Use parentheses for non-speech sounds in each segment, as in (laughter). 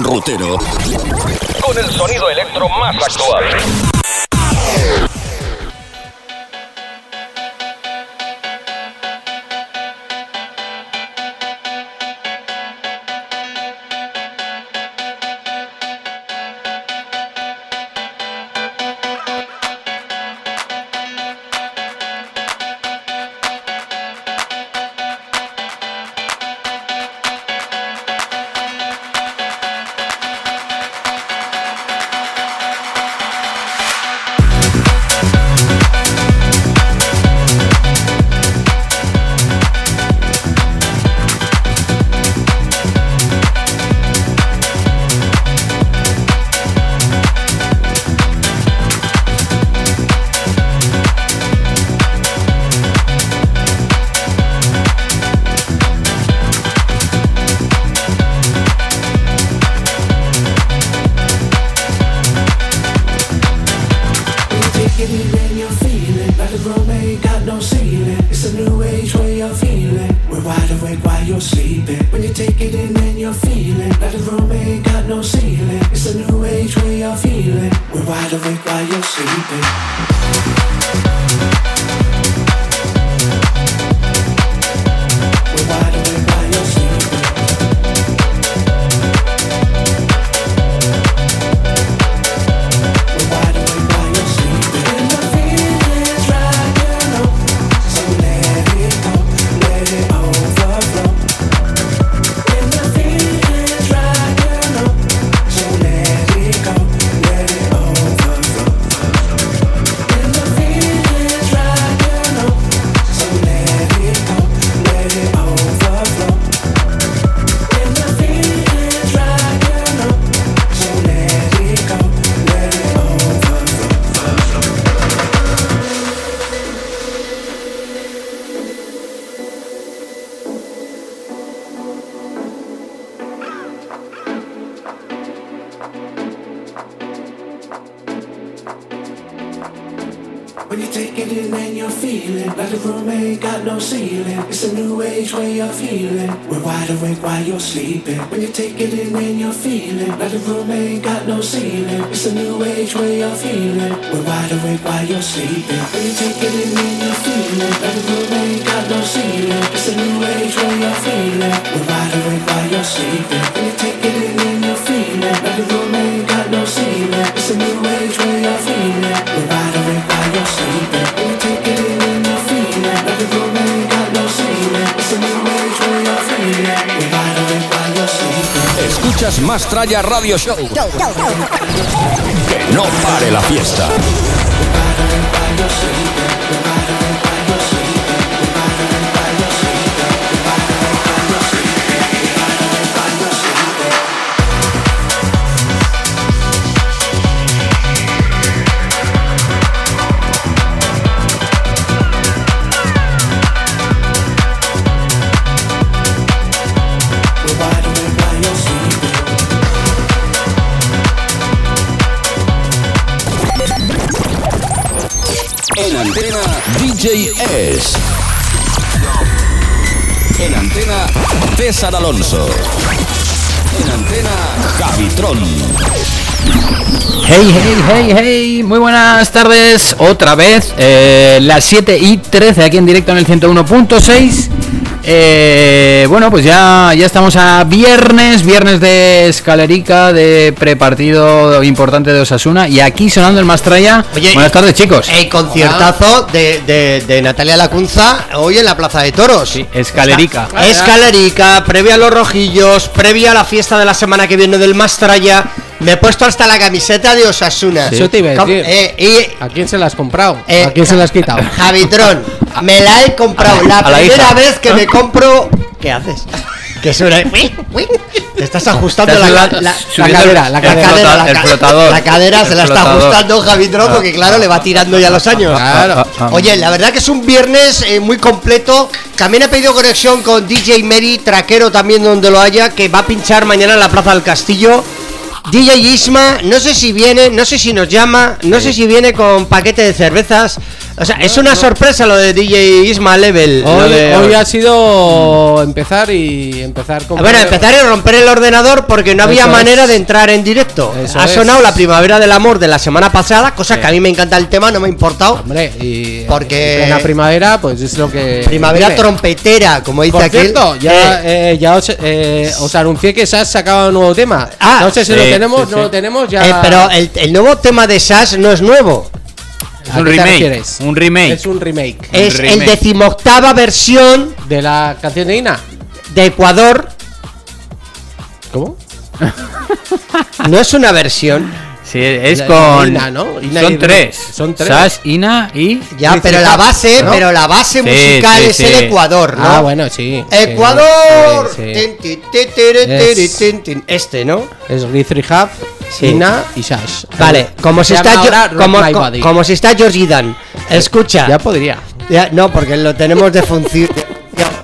Rutero. Con el sonido electro más actual. Es. En antena, César Alonso. En antena, Javitron. Hey, hey, hey, hey, muy buenas tardes, otra vez, eh, las 7 y 13 aquí en directo en el 101.6 eh, bueno, pues ya, ya estamos a viernes, viernes de escalerica, de prepartido importante de Osasuna. Y aquí sonando el Mastraya. Buenas tardes, chicos. El conciertazo de, de, Natalia Lacunza hoy en la Plaza de Toros. Sí, escalerica. escalerica, previa a los rojillos, previa a la fiesta de la semana que viene del Mastraya. Me he puesto hasta la camiseta de Osasuna. Eso te iba a decir. Eh, ¿A quién se la has comprado? Eh, ¿A quién se la has quitado? (laughs) Javitron, me la he comprado. La, primera vez que me (laughs) compro. ¿Qué haces? Que suena. Te estás ajustando la, la, la, cadera, la cadera, el flotador, la cadera se la está ajustando Javitron porque ah. claro le va tirando ya los años. Claro. Oye, la verdad que es un viernes eh, muy completo. También he pedido conexión con DJ Mary, traquero también donde lo haya, que va a pinchar mañana en la Plaza del Castillo. DJ Isma, no sé si viene, no sé si nos llama, no sé si viene con paquete de cervezas. O sea, es una sorpresa lo de DJ Isma Level. Hoy, de- hoy ha sido empezar y empezar con. Bueno, empezar y romper el ordenador porque no había Eso manera es. de entrar en directo. Eso ha es. sonado la primavera del amor de la semana pasada, cosa Sí. que a mí me encanta el tema, no me ha importado. Hombre, y. Porque- En la primavera, pues es lo que. Primavera trompetera, como dice Por aquel. cierto, ya, Eh, eh, ya os, eh, os anuncié que SAS sacaba un nuevo tema. Ah, no sé si sí, lo tenemos, sí, no sí. lo tenemos, ya. eh, pero el, el nuevo tema de Sash no es nuevo. Es ¿A un remake. refieres? Un remake. Es un remake Es el decimoctava versión de la canción de Ina. de Ecuador. ¿Cómo? No es una versión. Sí, es La- con. Ina, ¿no? Ina son y- tres. son tres. Sash, Ina y. Ya, pero la base, ¿no? pero la base Sí, musical sí, es sí. el Ecuador, ¿no? Ah, bueno, sí. Ecuador. Este, ¿no? Es Rizri Hub, Sí. Ina y Sash. Vale, como si Se está como, como si está Georgie Dan. Escucha. Ya podría. Ya, no, porque lo tenemos de función.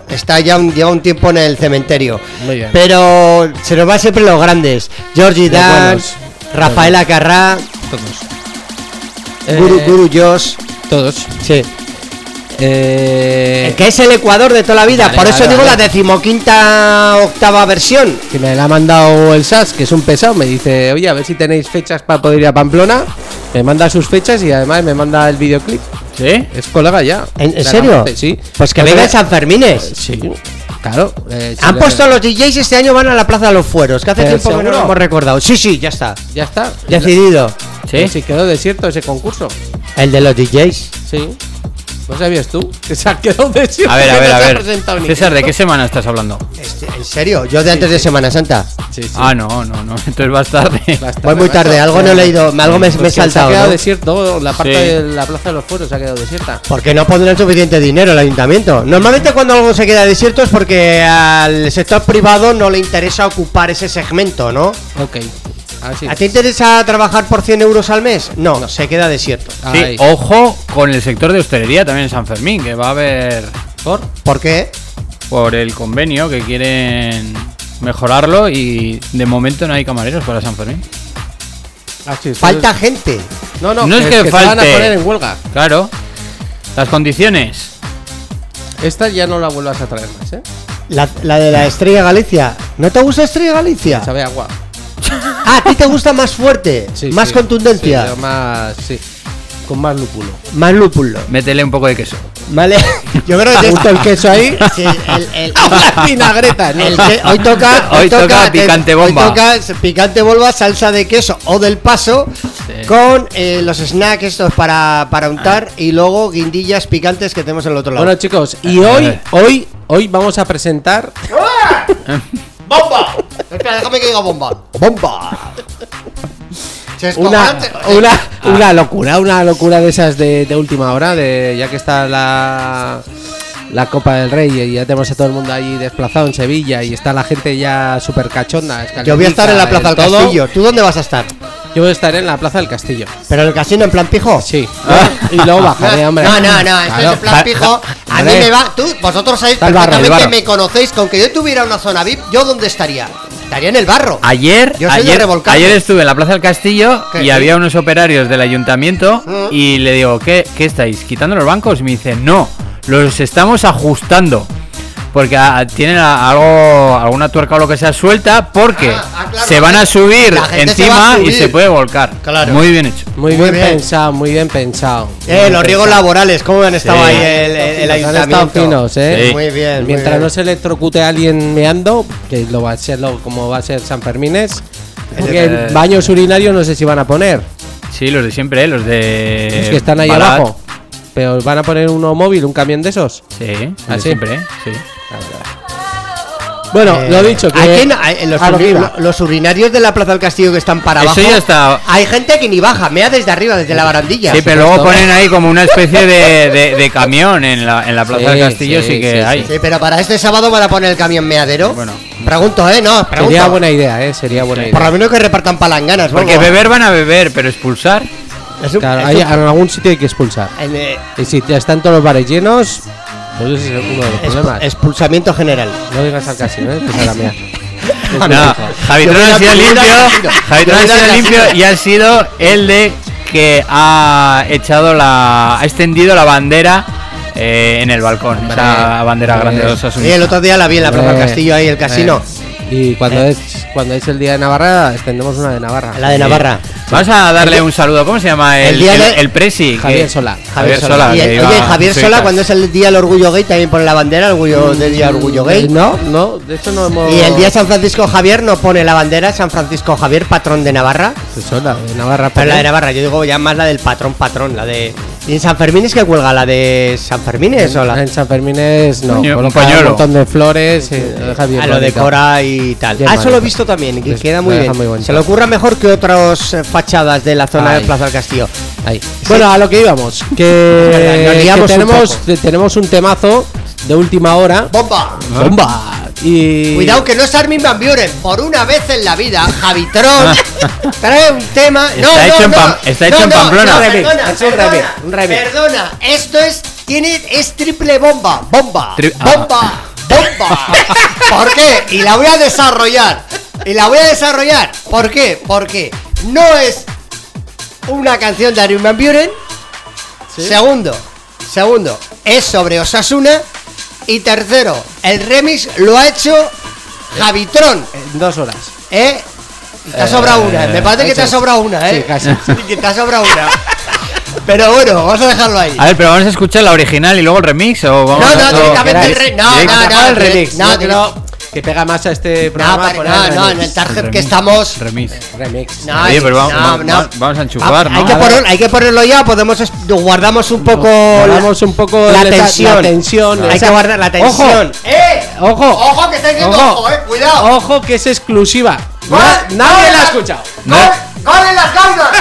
Está ya un, lleva un tiempo en el cementerio. Muy bien. Pero se nos va siempre los grandes. Georgie Los Dan, buenos. Rafaela Carrá, Todos. Guru Eh, Guru Josh. Todos. Sí. Eh, Que es el Ecuador de toda la vida. Vale, Por eso vale, digo vale. la decimoquinta octava versión. que me la ha mandado el SAS, que es un pesado, me dice, oye, a ver si tenéis fechas para poder ir a Pamplona. Me manda sus fechas y además me manda el videoclip. ¿Sí? Es colega ya. ¿En, serio? Sí. Pues que venga en San Fermines. Sí, claro. eh, Han le- puesto los DJs este año van a la Plaza de los Fueros, que hace tiempo que no lo hemos recordado. Sí, sí, ya está. Ya está. Decidido. Sí. Sí, quedó desierto ese concurso. El de los DJs. Sí. ¿No sabías tú? (laughs) Que se ha quedado desierto. A ver, a (laughs) ver, no a ver. César, ¿de qué semana estás hablando? Este, ¿En serio? Yo de antes de Semana Santa. Sí, sí. Ah, no, no, no. Entonces vas tarde. Bastante, Voy muy tarde, algo no he leído, algo me, me he Pues que Se saltado. ha quedado ¿no? desierto, la parte Sí. de la plaza de los fueros se ha quedado desierta. Porque no pondrán suficiente dinero el ayuntamiento. Normalmente cuando algo se queda desierto es porque al sector privado no le interesa ocupar ese segmento, ¿no? Ok. Así. ¿A ti te interesa trabajar por 100 euros al mes? No, se queda desierto. Sí, ojo con el sector de hostelería también en San Fermín, que va a haber ¿Por? ¿Por qué? por el convenio que quieren mejorarlo y de momento no hay camareros para San Fermín. Así es. Falta gente. No, no, No es que te van a falte. poner en huelga. Claro. Las condiciones. Esta ya no la vuelvas a traer más, ¿eh? La, la de la Estrella Galicia. ¿No te gusta Estrella Galicia? Sabe agua. Ah, a ti te gusta más fuerte, Sí, más sí. contundencia, Sí, más, sí. Con más lúpulo. más lúpulo. Métele un poco de queso. Vale, yo creo que Justo el queso ahí. (laughs) Sí, el- el- (laughs) La vinagreta, ¿no? el que- hoy toca, (laughs) Hoy toca picante bomba. Hoy toca picante bomba, salsa de queso o del paso con eh, los snacks estos para, para untar y luego guindillas picantes que tenemos en el otro lado. Bueno, chicos, y A hoy, ver. hoy, hoy vamos a presentar. ¡Bomba! Espera, déjame que diga bomba. ¡Bomba! Una, una, una locura, una locura de esas de, de última hora, de ya que está la, la Copa del Rey y ya tenemos a todo el mundo ahí desplazado en Sevilla y está la gente ya súper cachonda. Yo voy a estar en la Plaza del Castillo. ¿Tú dónde vas a estar? Yo voy a estar en la Plaza del Castillo. ¿Pero en el casino en plan pijo? Sí. Y luego bajaré, hombre. No, no, no, esto Claro. es en plan pijo. A mí me va. Tú, vosotros sabéis Está el barro, el perfectamente, barro. me conocéis. que aunque yo tuviera una zona VIP, ¿yo dónde estaría? Estaría en el barro. Ayer, Yo soy de ayer, revolcarme. ayer estuve en la Plaza del Castillo ¿Qué? y Sí. había unos operarios del ayuntamiento Mm. y le digo, ¿qué, ¿qué estáis? ¿Quitando los bancos? Y me dice, no, los estamos ajustando. Porque ah, tienen a- algo, alguna tuerca o lo que sea suelta porque Ah, ah, claro, se van a subir va encima y se puede volcar. Claro. Muy bien hecho. Muy, Muy bien, bien. pensado, muy bien pensado. Muy Eh, bien los riegos laborales, ¿cómo han estado Sí. ahí el, el, el Han estado ayuntamiento? finos, ¿eh? Sí. Muy bien. muy Mientras bien. no se electrocute a alguien meando, que lo va a ser lo, como va a ser San Fermines, porque Eh. baños urinarios no sé si van a poner, Sí, los de siempre, ¿eh? los de... los que están ahí abajo. Pero van a poner uno móvil, un camión de esos. ¿Ah, sí? siempre, ¿eh? Sí. Bueno, Eh, lo dicho, que hay quien- hay- los, a uri- urinarios de la Plaza del Castillo que están para Eso abajo. ya está. Hay gente que ni baja, mea desde arriba, desde la barandilla. Sí, pero luego ponen ahí como una especie de, (laughs) de- de camión en la, en la Plaza Sí, del Castillo, sí, sí, que sí, hay. Sí, pero para este sábado van a poner el camión meadero. Bueno. Pregunto, ¿eh? No, pregunto. Sería buena idea, ¿eh? Sería buena Por idea. lo menos que repartan palanganas. Porque vamos. beber van a beber, pero expulsar. Es un- Claro, es hay- un- en algún sitio hay que expulsar. en, eh, Y si ya están todos los bares llenos, pues ese es uno de los problemas. expulsamiento general. No digas al casino, ¿eh? Que se la. (laughs) No, Javitron ha sido limpio. Javitron ha sido limpio y ha sido el de que ha echado la. ha extendido la bandera eh, en el balcón. esa bandera grande de Osasuna. Y el otro día la vi en la Plaza del Castillo ahí, el casino. Y cuando es cuando es el día de Navarra, extendemos una de Navarra. La de Navarra. Vamos a darle un saludo. ¿Cómo se llama el, El el, día de- el presi? Javier que- Sola. Javier Sola. Y oye, Javier Sola, Suitas. cuando es el día del orgullo gay, también pone la bandera, orgullo de día orgullo gay. Eh, No, no, de hecho no hemos. Y el día de San Francisco Javier no pone la bandera, San Francisco Javier, patrón de Navarra. De Navarra. Pero la de. Navarra, yo digo ya más la del patrón, patrón, la de. ¿Y en San Fermín es que cuelga la de San Fermín es o la? En San Fermín es. No, Paño- un coloca pañuelo. un montón de flores. y lo deja bien Ah, lo bonito. decora y tal. Bien ah, eso lo he bonito. visto también, que Sí, queda lo muy deja bien. muy bonito. Se le ocurra mejor que otras eh, fachadas de la zona Ay. de Plaza del Castillo. Ahí. Bueno, a lo que íbamos. (laughs) Que, verdad, nos que liamos un tenemos, tenemos un temazo de última hora. ¡Bomba! ¡Bomba! Y. Cuidado que no es Armin Van Buren. Por una vez en la vida, Javitron (laughs) trae un tema. No, Está no, hecho en. Pam- está hecho en Pamplona. no, Un remix, perdona, es un perdona, remix, un remix. Perdona, esto es. Tiene, es triple bomba. Bomba. Tri- ah. bomba. Bomba. ¿Por qué? Y la voy a desarrollar. Y la voy a desarrollar. ¿Por qué? Porque no es una canción de Armin Van Buren. Segundo, segundo, es sobre Osasuna. Y tercero, el remix lo ha hecho Javitron. En dos horas. ¿Eh? Te ha sobrado una. Me parece que te ha es. sobrado una, ¿eh? Sí, casi. (laughs) Que te ha sobrado una. Pero bueno, vamos a dejarlo ahí. A ver, pero vamos a escuchar la original y luego el remix o vamos No, no, a- directamente el ¿Queréis? re- no, no, el remix. no, que pega más a este No, programa. no, el no, en el target que Remix. estamos. Remix. Remix. No, Oye, pero vamos- no, vamos- no. vamos a enchufar, Ah, ¿no? Hay que, A ver. poner- hay que ponerlo ya, podemos guardamos un poco Guardamos un poco la esa- tensión. la tensión, Hay que guardar la tensión. ¡Eh! Ojo. Ojo que está diciendo Ojo. ojo, eh, cuidado. Ojo que es exclusiva. Gol nadie la ha escuchado. No.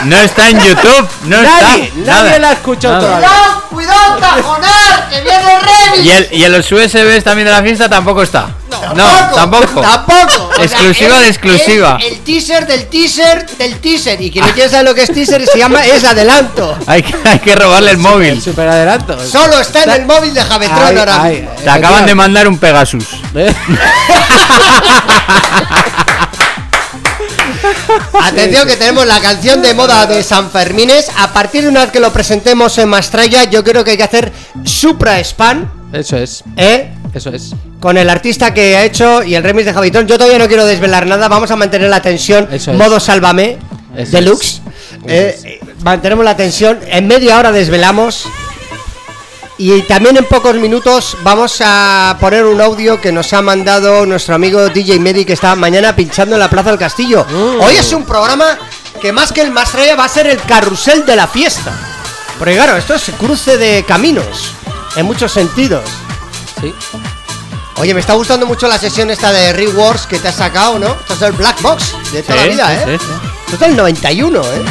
No está en YouTube, no Nadie, está. nadie nada. la ha escuchado Nada. todavía. ¡Cuidado! ¡Cuidado, tajonar! ¡Que viene el remix! Y, el, y en los USBs también de la fiesta tampoco está. No, tampoco. Tampoco. O sea, Exclusiva de exclusiva. el teaser del teaser del teaser. Y quien no quiere saber lo que es teaser se llama es adelanto. Hay que, hay que robarle el móvil. Super adelanto. Solo está en el móvil de Javetron Ay, ahora mismo. Te acaban de mandar un Pegasus. Eh, (laughs) (laughs) (laughs) Atención que tenemos la canción de moda de San Fermines. A partir de una vez que lo presentemos en Mastraya, yo creo que hay que hacer Supra Span, Eso es. ¿eh? Eso es. Con el artista que ha hecho y el remix de Javitron. Yo todavía no quiero desvelar nada, vamos a mantener la tensión. Eso es. Modo Sálvame, Eso Deluxe. Eh, eh, mantenemos la tensión. En media hora desvelamos. Y también en pocos minutos vamos a poner un audio que nos ha mandado nuestro amigo DJ Medi que está mañana pinchando en la Plaza del Castillo. Mm. Hoy es un programa que más que el Mastraya va a ser el carrusel de la fiesta. Porque claro, esto es cruce de caminos, en muchos sentidos. Sí. Oye, me está gustando mucho la sesión esta de Rewards que te has sacado, ¿no? Esto es el Black Box de toda la vida, sí, ¿eh? sí. Esto es del 91, ¿eh?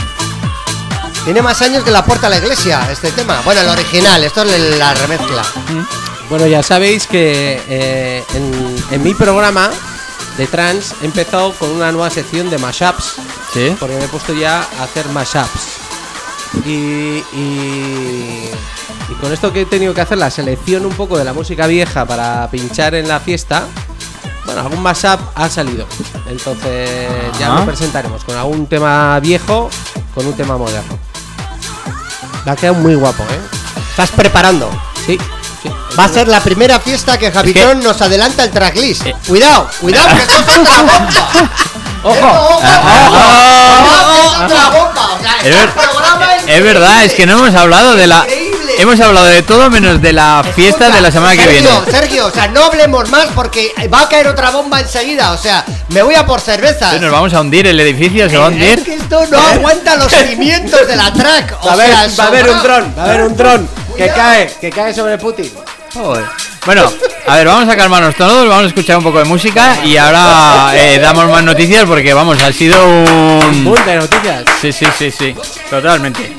Tiene más años que la puerta a la iglesia, este tema. Bueno, el original, esto es la remezcla. Bueno, ya sabéis que eh, en, en mi programa de trans he empezado con una nueva sección de mashups. Sí. Porque me he puesto ya a hacer mashups. Y, y, y con esto que he tenido que hacer la selección un poco de la música vieja para pinchar en la fiesta, bueno, algún mashup ha salido. Entonces ya lo presentaremos con algún tema viejo, con un tema moderno. Va a quedar muy guapo, ¿eh? Estás preparando. Sí, sí. Va a ser la primera fiesta que Javitron nos adelanta el tracklist. Cuidado, cuidado, que esto es otra bomba. ¡Ojo! Ojo, ojo. Hemos hablado de todo menos de la fiesta de la semana que Sergio, viene. Sergio, o sea, no hablemos más porque va a caer otra bomba enseguida. O sea, me voy a por cervezas. Sí, Nos vamos a hundir, el edificio se va a Es hundir. que esto no aguanta los (laughs) cimientos de la track. O Va haber, sea, va a haber un dron, va a haber un dron que cae, que cae sobre Putin. Joder. Bueno, a ver, vamos a calmarnos todos, vamos a escuchar un poco de música y ahora eh, damos más noticias porque vamos, ha sido un... Boom de noticias. Sí, sí, sí, sí, totalmente.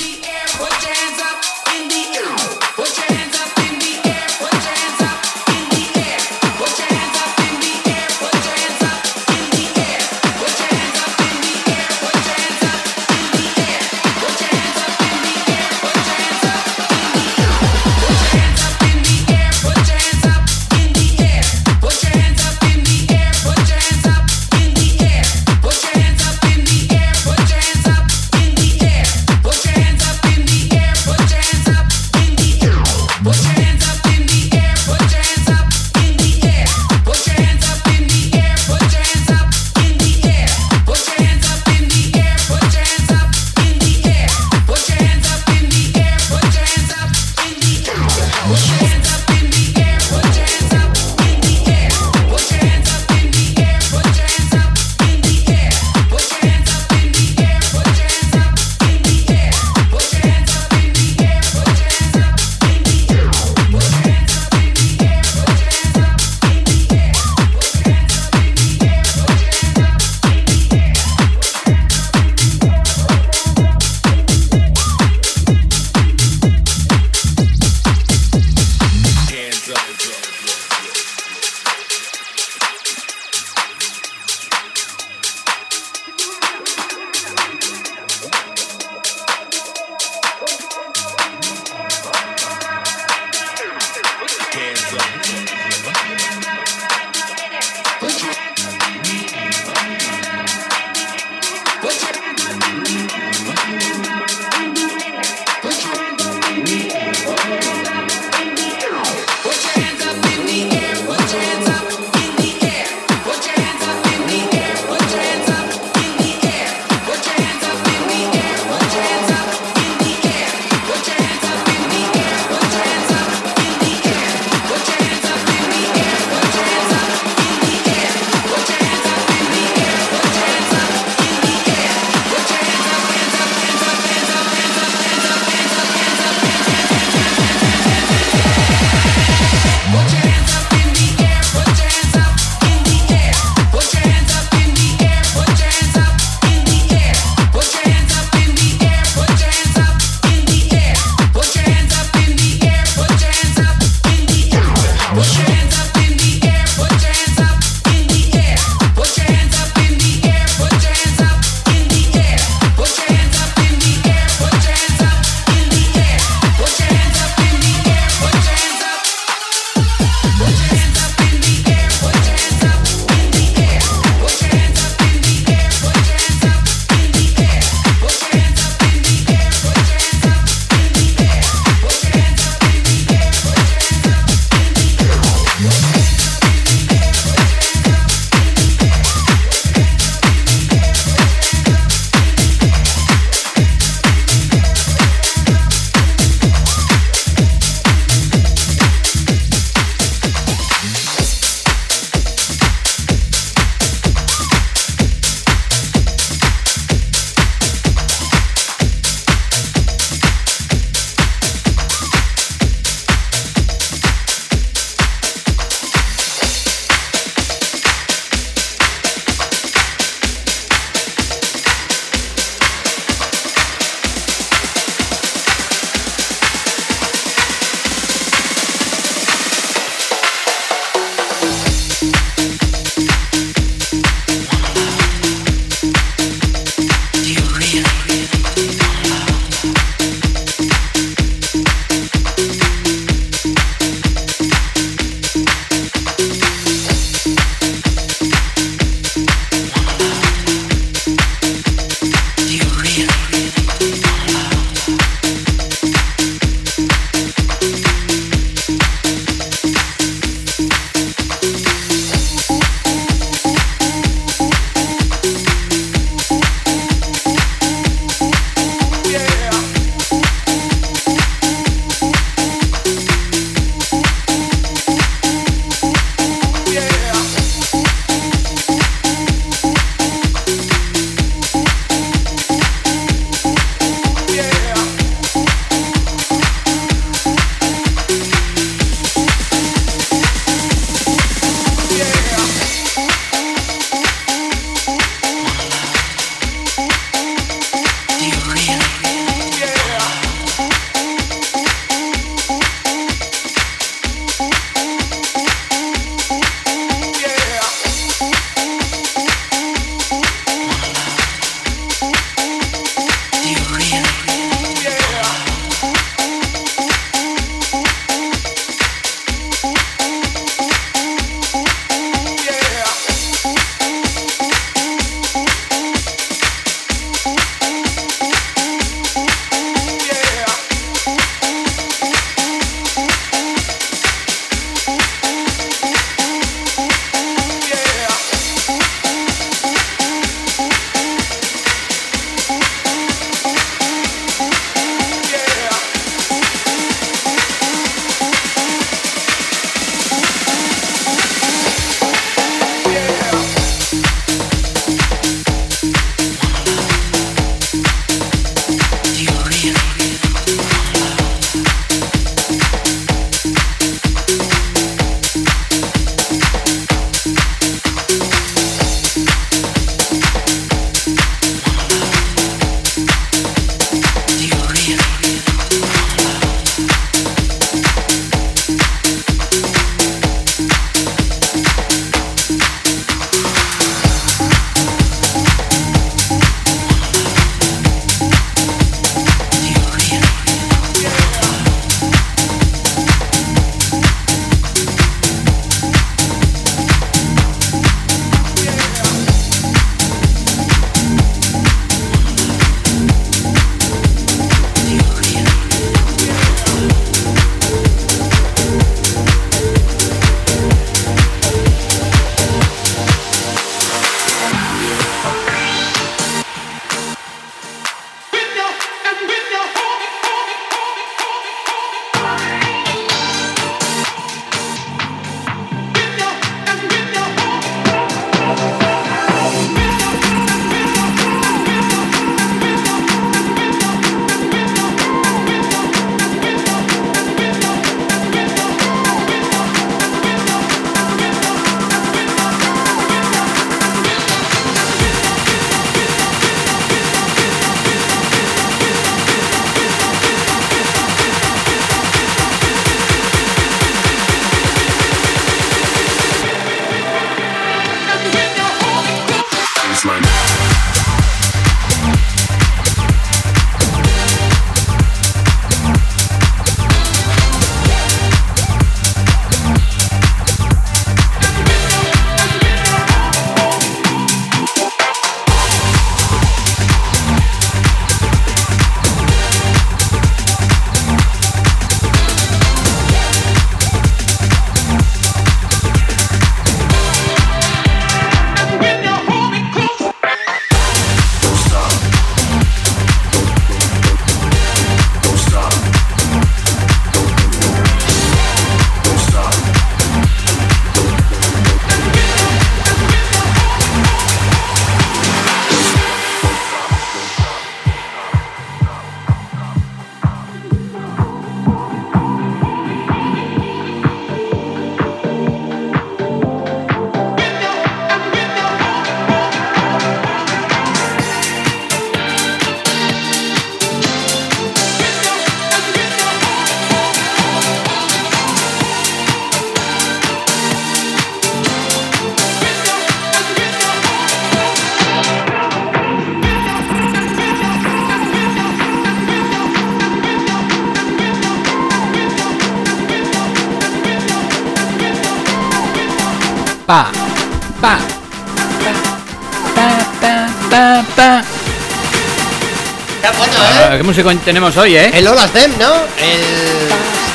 Ah, ¿eh? ¿Qué música tenemos hoy, eh? El All of Them, ¿no? El...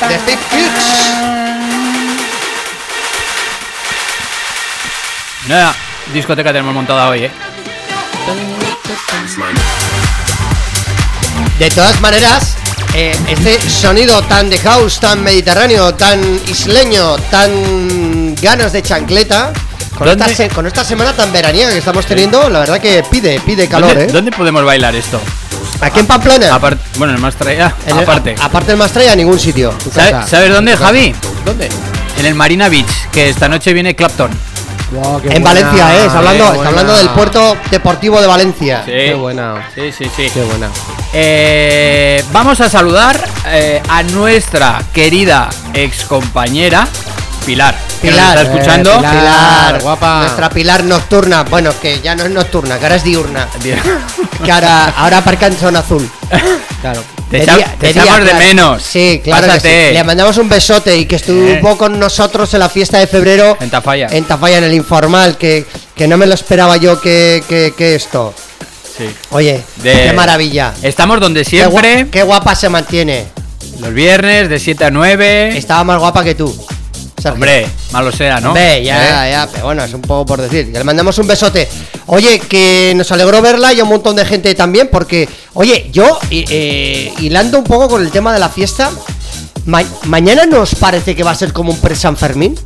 The Big. Nada, discoteca tenemos montada hoy, eh. De todas maneras, eh, este sonido tan de house, tan mediterráneo, tan isleño, tan ganas de chancleta, con esta, con esta semana tan veraniega que estamos teniendo, la verdad que pide, pide calor, ¿Dónde, ¿eh? dónde podemos bailar esto? Aquí en Pamplona. Apart- bueno, en el más traía, En el- aparte. a- aparte del Mastraya, a ningún sitio. ¿Sabe- casa. ¿Sabes dónde, Javi? ¿Dónde? En el Marina Beach, que esta noche viene Clapton. Wow, En buena, Valencia, ¿eh? Está hablando, está hablando del puerto deportivo de Valencia. Qué buena. Sí, sí, sí. Qué buena. Eh, vamos a saludar eh, a nuestra querida excompañera Pilar. Pilar, está eh, escuchando. Pilar. Pilar, guapa. Nuestra Pilar nocturna. Bueno, que ya no es nocturna, que ahora es diurna. Que ahora, ahora aparca en zona azul. Claro. Te, De echa- día- te de día, menos. Sí, claro que sí. Le mandamos un besote y que estuvo Eh. con nosotros en la fiesta de febrero. En Tafalla. En Tafalla, en el informal, que, que no me lo esperaba yo que, que, que esto. Sí. Oye, De- qué maravilla. Estamos donde Qué, gua- siempre. qué guapa se mantiene. Los viernes de 7 a 9. Estaba más guapa que tú. Sergio. Hombre, malo sea, ¿no? Hombre, ya, ¿Eh? ya, pero bueno, es un poco por decir. Que le mandamos un besote. Oye, que nos alegró verla y a un montón de gente también, porque, oye, yo, eh, hilando un poco con el tema de la fiesta, ma- mañana nos parece que va a ser como un pre-San Fermín.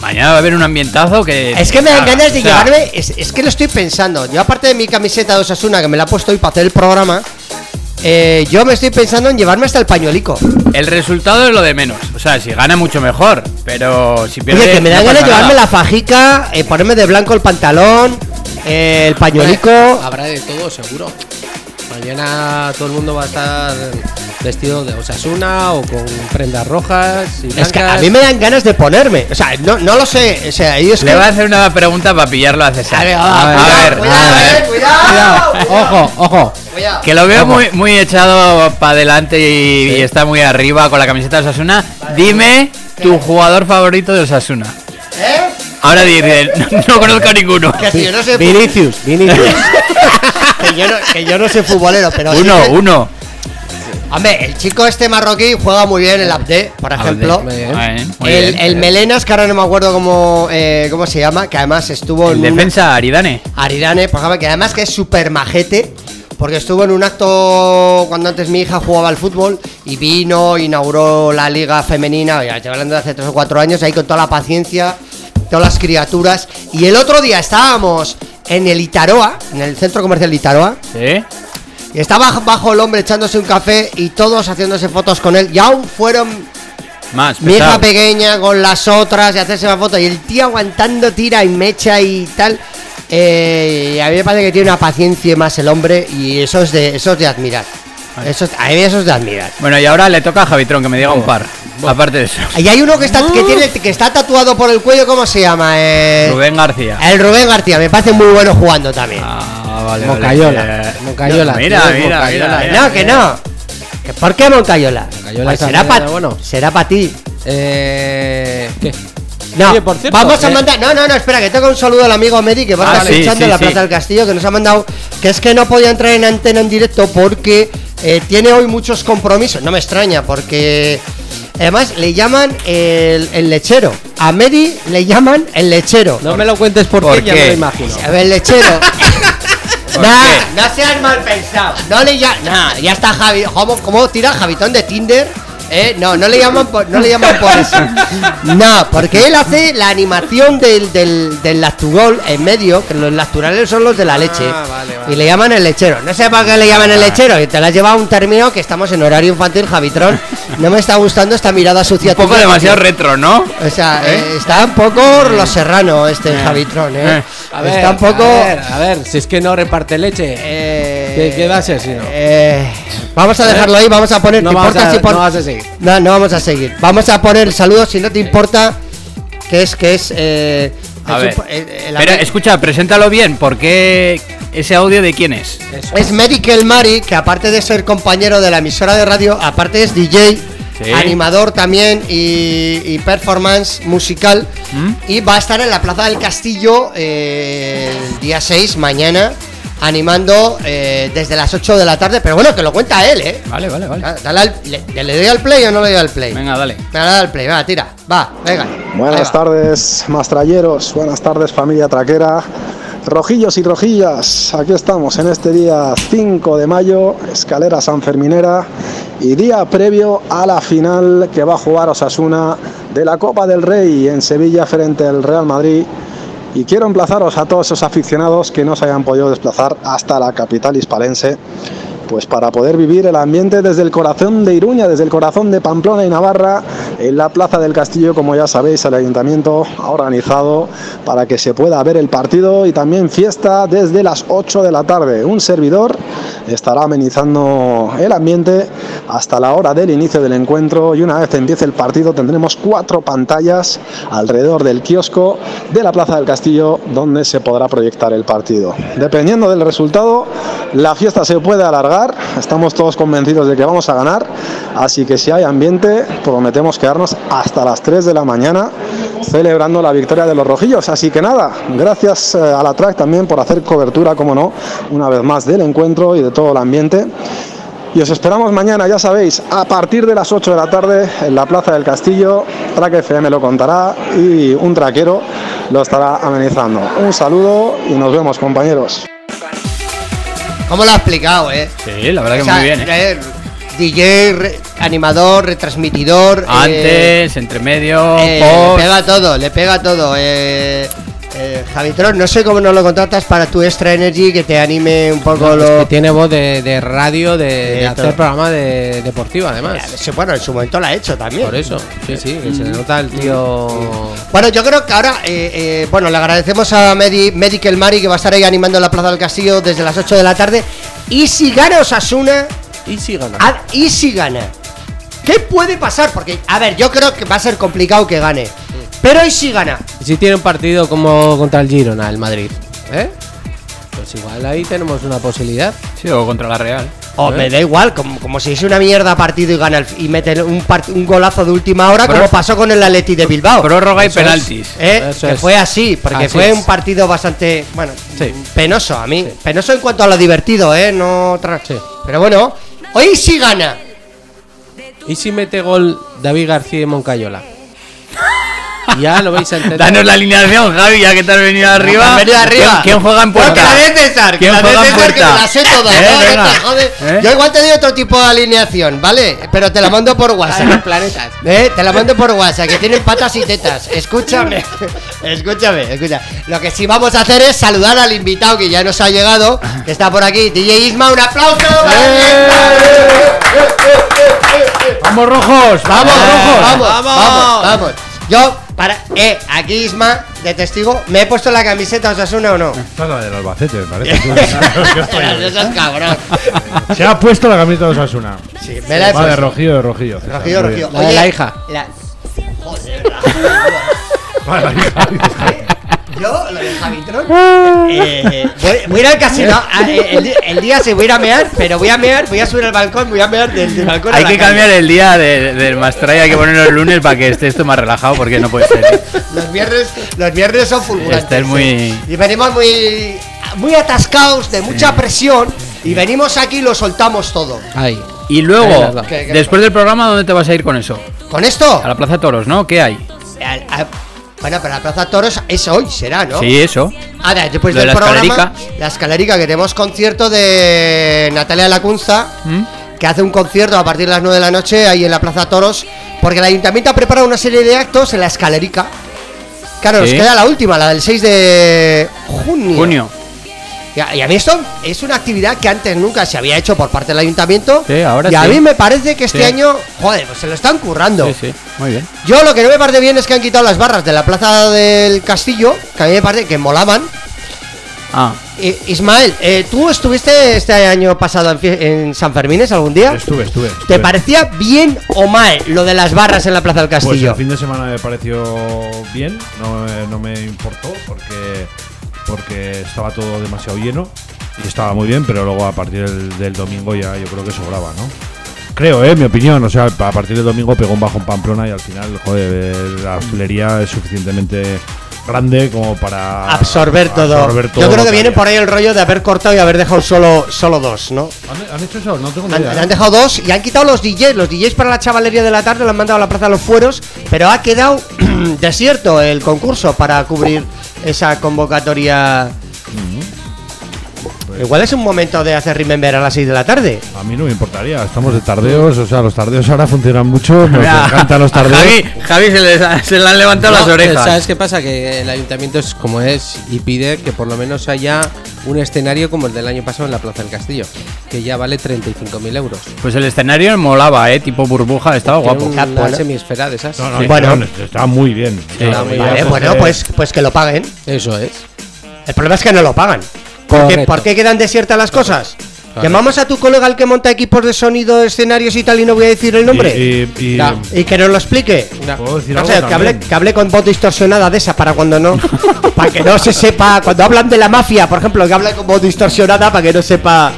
Mañana va a haber un ambientazo que. Es que me dan ganas de o sea, llevarme, es, es que lo estoy pensando. Yo, aparte de mi camiseta de Osasuna, que me la he puesto hoy para hacer el programa, eh, yo me estoy pensando en llevarme hasta el pañuelico. El resultado es lo de menos. O sea, si gana mucho mejor. Pero si pierde. Oye, que me dan no ganas de llevarme nada. la fajica, eh, ponerme de blanco el pantalón, eh, el pañuelico. Habrá de todo, seguro. Mañana todo el mundo va a estar vestido de Osasuna o con prendas rojas y Es que a mí me dan ganas de ponerme. O sea, no, no lo sé. O sea, ellos Le que- voy a hacer una pregunta para pillarlo a César. A ver, A cuidado, ver, cuidado, a ver. eh, cuidado, Ojo, ojo. Cuidado. Que lo veo Ojo. muy, muy echado para adelante y, y está muy arriba con la camiseta de Osasuna. Dime tu jugador favorito de Osasuna. ¿Eh? Ahora dice, no, no conozco a ninguno. Que si yo no sé fu- Vinicius, Vinicius. (laughs) que yo no, que yo no soy futbolero, pero sí Uno, que- uno. Hombre, el chico este marroquí juega muy bien el Abde, por ejemplo. Bien. El, bien. el Melenas, que ahora no me acuerdo cómo, eh, cómo se llama, que además estuvo en un- defensa Aridane. Aridane, por ejemplo, que además que es súper majete, porque estuvo en un acto cuando antes mi hija jugaba al fútbol y vino, inauguró la liga femenina, ya estoy hablando de hace tres o cuatro años, ahí con toda la paciencia, todas las criaturas. Y el otro día estábamos en el Itaroa, en el centro comercial de Itaroa, ¿Sí? y estaba bajo el hombre echándose un café y todos haciéndose fotos con él, y aún fueron Más. mi hija pequeña con las otras y hacerse una foto y el tío aguantando tira y mecha y tal. Eh, y a mí me parece que tiene una paciencia más el hombre y eso es de, eso es de admirar. Eso es- a mí eso es de admirar. Bueno, y ahora le toca a Javitron que me diga un par. Aparte de eso. Y hay uno que está, que tiene, que está tatuado por el cuello, ¿cómo se llama? Eh, Rubén García. El Rubén García, me parece muy bueno jugando también. Ah, vale. Moncayola. vale. Moncayola. Mira, tío, mira, Moncayola. mira, no, que no. ¿Que ¿Por qué Moncayola? Moncayola Pues será para bueno. será para ti. Eh, ¿Qué? No, Oye, por cierto, vamos a eh, mandar. No, no, no, espera, que tengo un saludo al amigo Medi que va a Ah, estar sí, sí, en la sí. Plaza del Castillo, que nos ha mandado. Que es que no podía entrar en antena en directo porque eh, tiene hoy muchos compromisos. No me extraña, porque. Además, le llaman el, el lechero. A Medi le llaman el lechero. No me lo cuentes por, ¿Por qué, ya me lo imagino. A ver, el lechero. (laughs) (laughs) ¿Por Nah, no seas mal pensado. No le llaman. Nah, ya está Javi. ¿Cómo, cómo tira Javitón de Tinder? Eh, no, no le llaman por, no le llaman por eso. No, porque él hace la animación del, del, del lactugol en medio, que los lacturales son los de la leche. Ah, vale, vale. Y le llaman el lechero. No sé por qué le llaman el lechero. Y te la has llevado a un término que estamos en horario infantil, Javitron. No me está gustando esta mirada sucia. Un poco tuya, demasiado retro, ¿no? o sea, ¿Eh? eh, está un poco los serrano este Javitron, ¿eh? Eh. A ver, está un poco. a ver, a ver, si es que no reparte leche. Eh, ¿Qué- qué va a ser si no? eh, vamos a dejarlo ahí, vamos a poner. No ¿te vamos importa a- si pon- no vas a seguir. No, no vamos a seguir. Vamos a poner saludos si no te importa. Que es, que es. Eh, A es ver. un- eh, Pero escucha, preséntalo bien. ¿Por qué ese audio de quién es? Eso. Es Medical Mari, que aparte de ser compañero de la emisora de radio, aparte es DJ Sí. animador también y, y performance musical. ¿Mm? Y va a estar en la Plaza del Castillo eh, el día 6, mañana, animando eh, desde las 8 de la tarde. Pero bueno, que lo cuenta él, ¿eh? Vale, vale, vale. Dale al- le, ¿Le doy al play o no le doy al play? Venga, dale. Venga, dale al play, va, tira. Va, venga. Buenas tardes, mastralleros. Buenas tardes, familia traquera. Rojillos y rojillas, aquí estamos en este día 5 de mayo, escalera sanferminera y día previo a la final que va a jugar Osasuna de la Copa del Rey en Sevilla frente al Real Madrid. Y quiero emplazaros a todos esos aficionados que no se hayan podido desplazar hasta la capital hispalense pues para poder vivir el ambiente desde el corazón de Iruña, desde el corazón de Pamplona y Navarra, en la Plaza del Castillo, como ya sabéis, el ayuntamiento ha organizado para que se pueda ver el partido y también fiesta desde las 8 de la tarde. Un servidor estará amenizando el ambiente hasta la hora del inicio del encuentro y una vez empiece el partido tendremos cuatro pantallas alrededor del kiosco de la Plaza del Castillo donde se podrá proyectar el partido. Dependiendo del resultado, la fiesta se puede alargar, estamos todos convencidos de que vamos a ganar, así que si hay ambiente, prometemos quedarnos hasta las 3 de la mañana celebrando la victoria de los rojillos. Así que nada, gracias eh, a la track también por hacer cobertura, como no, una vez más del encuentro y de todo el ambiente. Y os esperamos mañana, ya sabéis, a partir de las 8 de la tarde en la Plaza del Castillo. Track FM lo contará y un traquero lo estará amenizando. Un saludo y nos vemos, compañeros. ¿Cómo lo ha explicado, eh? Sí, la verdad que O sea, muy bien, ¿eh? eh, DJ, re- animador, retransmitidor. eh, Antes, entre medio, eh, le pega todo, le pega todo. Eh, eh, Javitron, no sé cómo no lo contratas para tu extra energy que te anime un poco Es lo. que tiene voz de, de radio, de, hacer programa de deportivo, además. Bueno, en su momento lo ha hecho también. Por eso, sí, sí, que se le nota el tío. Bueno, yo creo que ahora, eh, eh, bueno, le agradecemos a Medi- Medical Mari que va a estar ahí animando la Plaza del Castillo desde las 8 de la tarde. Y si gana Osasuna, Y si gana. y si gana, ¿qué puede pasar? Porque, a ver, yo creo que va a ser complicado que gane. Pero ¿y si gana? Y si tiene un partido como contra el Girona, el Madrid, ¿eh? Pues igual ahí tenemos una posibilidad. Sí, o contra la Real. O ¿Eh? me da igual, como, como si es una mierda partido y gana el- y mete un, part- un golazo de última hora, como pasó con el Atleti de Bilbao. Prórroga y penaltis. ¿Eh? Eso que es. fue así, porque Así fue es. un partido bastante, bueno, Sí. penoso a mí. Penoso en cuanto a lo divertido, ¿eh? No otra. Sí. Pero bueno, hoy sí gana. ¿Y si mete gol David García y Moncayola? Ya lo vais a entender. Danos la alineación, Javi, ya que te has venido arriba. Has venido arriba. ¿Quién, quién juega en puerta? La de César, que ¿Quién la de juega en César, que me la sé toda. Eh, no, no venga. te. ¿Eh? Yo igual te doy otro tipo de alineación, ¿vale? Pero te la mando por WhatsApp. planetas. ¿Eh? Te la mando por WhatsApp, que tienen patas y tetas. Escúchame, (laughs) escúchame, escucha. Lo que sí vamos a hacer es saludar al invitado que ya nos ha llegado, que está por aquí. DJ Isma, un aplauso. ¡Vamos rojos! Vamos, Eh, rojos, vamos, vamos. vamos, vamos. Yo, para, eh, aquí Isma, de testigo, ¿me he puesto la camiseta Osasuna o no? Esta es la del Albacete, me parece. (laughs) ¿Qué estoy Pero eso es cabrón. Se ha puesto la camiseta de Osasuna. Sí, me la he Va de puesto. rojillo, de rojillo. César, muy. La de la hija. la- Joder, la- (laughs) Va de la hija. (laughs) Yo, lo de Javitron. (laughs) eh, voy, voy a ir al casino. (laughs) ah, eh, El, día sí voy a ir a mear, pero voy a mear, voy a subir al balcón, voy a mear del, del balcón. a Hay la que calle. cambiar el día de- del Mastray, hay que ponerlo el lunes para que esté esto más relajado, porque no puede ser. ¿eh? Los viernes, los viernes son fulgurantes. Este es muy- sí. Y venimos muy, muy atascados, de mucha presión. Y venimos aquí y lo soltamos todo. Ahí. Y luego, verdad. ¿Qué- qué después del programa, ¿dónde te vas a ir con eso? ¿Con esto? A la Plaza de Toros, ¿no? ¿Qué hay? A- bueno, pero la Plaza Toros es hoy, será, ¿no? Sí, eso. Ahora, después Lo de del la programa, escalerica. la escalerica, que tenemos concierto de Natalia Lacunza, ¿Mm? que hace un concierto a partir de las 9 de la noche ahí en la Plaza Toros, porque el ayuntamiento ha preparado una serie de actos en la escalerica. Claro, nos queda la última, la del 6 de junio. Junio. Y a, mí esto es una actividad que antes nunca se había hecho por parte del ayuntamiento. Sí, ahora y a sí. mí me parece que este Sí. año, joder, pues se lo están currando. Sí, sí. Muy bien. Yo lo que no me parece bien es que han quitado las barras de la plaza del castillo, que a mí me parece que molaban. Ah, I- Ismael, eh, ¿tú estuviste este año pasado en, en San Fermines algún día? Estuve, estuve. ¿Te parecía bien o mal lo de las barras en la plaza del Pues castillo? el fin de semana me pareció bien, no, me- no me importó porque, porque estaba todo demasiado lleno y estaba muy bien, pero luego a partir del, domingo ya yo creo que sobraba, ¿no? Creo, eh, mi opinión. O sea, a partir del domingo pegó un bajo en Pamplona y al final, joder, eh, la hostelería es suficientemente grande como para Absorber todo. absorber todo Yo creo que viene por ahí el rollo de haber cortado y haber dejado solo, solo dos, ¿no? ¿Han, han hecho eso? No tengo ni Han, idea. ¿eh? han dejado dos y han quitado los DJs. Los DJs para la chavalería de la tarde lo han mandado a la Plaza de los Fueros, pero ha quedado (clears throat) desierto el concurso para cubrir esa convocatoria. Igual es un momento de hacer Remember a las 6 de la tarde. A mí no me importaría. Estamos de tardeos, o sea, los tardeos ahora funcionan mucho. Nos (laughs) encantan los a tardeos. Javi, Javi se, le, se le han levantado las orejas. ¿Sabes qué pasa? Que el ayuntamiento es como es y pide que por lo menos haya un escenario como el del año pasado en la Plaza del Castillo, que ya vale 35.000 euros. Pues el escenario molaba, eh, tipo burbuja, estaba guapo. Una bueno. semiesfera de esas. No, no, Sí. bueno, está muy bien. Está muy Vale, bien. Bueno, pues, pues que lo paguen. Eso es. El problema es que no lo pagan. ¿Por qué, Correcto. por qué quedan desiertas las cosas? Llamamos a tu colega el que monta equipos de sonido, escenarios y tal, y no voy a decir el nombre. Y, y- y- Ya. Y que nos lo explique. Ya. ¿Puedo decir No algo sé, que hable, también? que hable con voz distorsionada de esa para cuando no. (laughs) para que no se sepa. Cuando hablan de la mafia, por ejemplo, que hable con voz distorsionada para que no sepa.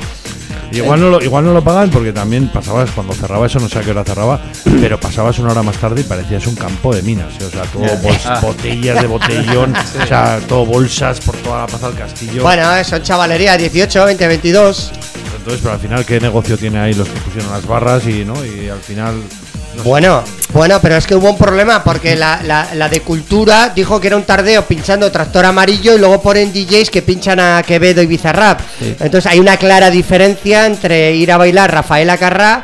Igual no, lo, igual no lo pagan porque también pasabas, cuando cerraba eso, no sé a qué hora cerraba, (clears throat) pero pasabas una hora más tarde y parecías un campo de minas. ¿eh? O sea, todo bols- botellas de botellón, (laughs) o sea, todo bolsas por toda la plaza del castillo. Bueno, eso, chavalería, 18, 20, 22. Entonces, pero al final, ¿qué negocio tiene ahí los que pusieron las barras? Y, ¿no? y al final. Bueno, bueno, pero es que hubo un problema porque la, la- la de cultura dijo que era un tardeo pinchando tractor amarillo y luego ponen DJs que pinchan a Quevedo y Bizarrap. Entonces hay una clara diferencia entre ir a bailar Rafaela Carrá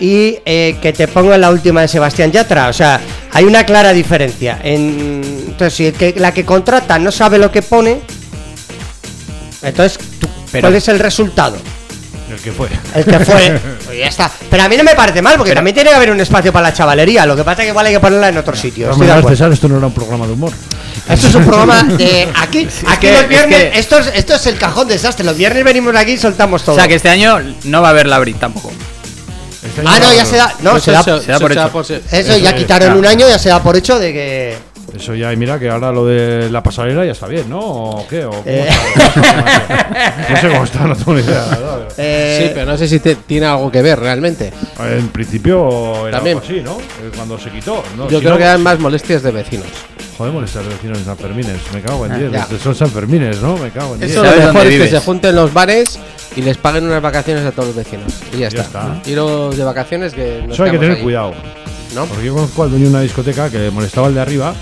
y eh, que te pongan la última de Sebastián Yatra. O sea, hay una clara diferencia. En, entonces, si el que, la que contrata no sabe lo que pone, entonces, tú- Pero- ¿cuál es el resultado? El que fue. El que fue. (laughs) Pues ya está. Pero a mí no me parece mal, porque también tiene que haber un espacio para la chavalería. Lo que pasa es que igual hay que ponerla en otro sitio. Estoy de esto no era un programa de humor. Esto es un programa de. (laughs) Aquí, aquí que- los es viernes. que- Esto, es, esto es el cajón desastre. Los viernes venimos aquí y soltamos todo. O sea, que este año no va a haber la Brit tampoco. Este Ah, no, ya se da. No, Pues se da. eso- se da por hecho. por se- Eso, eso ya es, quitaron claro. un año, ya se da por hecho de que. Eso ya, y mira que ahora lo de la pasarela ya está bien, ¿no? ¿O qué? ¿O cómo Eh. está? No sé cómo está, no tengo ni idea. la verdad, pero- eh, Sí, pero no sé si te- tiene algo que ver realmente. En principio era También. algo así, ¿no? Eh, Cuando se quitó. ¿no? Yo Si creo no, que eran más molestias de vecinos. Joder, molestar a vecinos en San Fermines. Me cago en 10. ya. Estos Son San Fermines, ¿no? Me cago en 10. Eso lo ¿Sabes mejor es que se junten los bares y les paguen unas vacaciones a todos los vecinos. Y ya, Ya está. está. Iros de vacaciones que no Eso hay que tener ahí. cuidado. ¿No? Porque yo conozco al dueño de una discoteca que molestaba al de arriba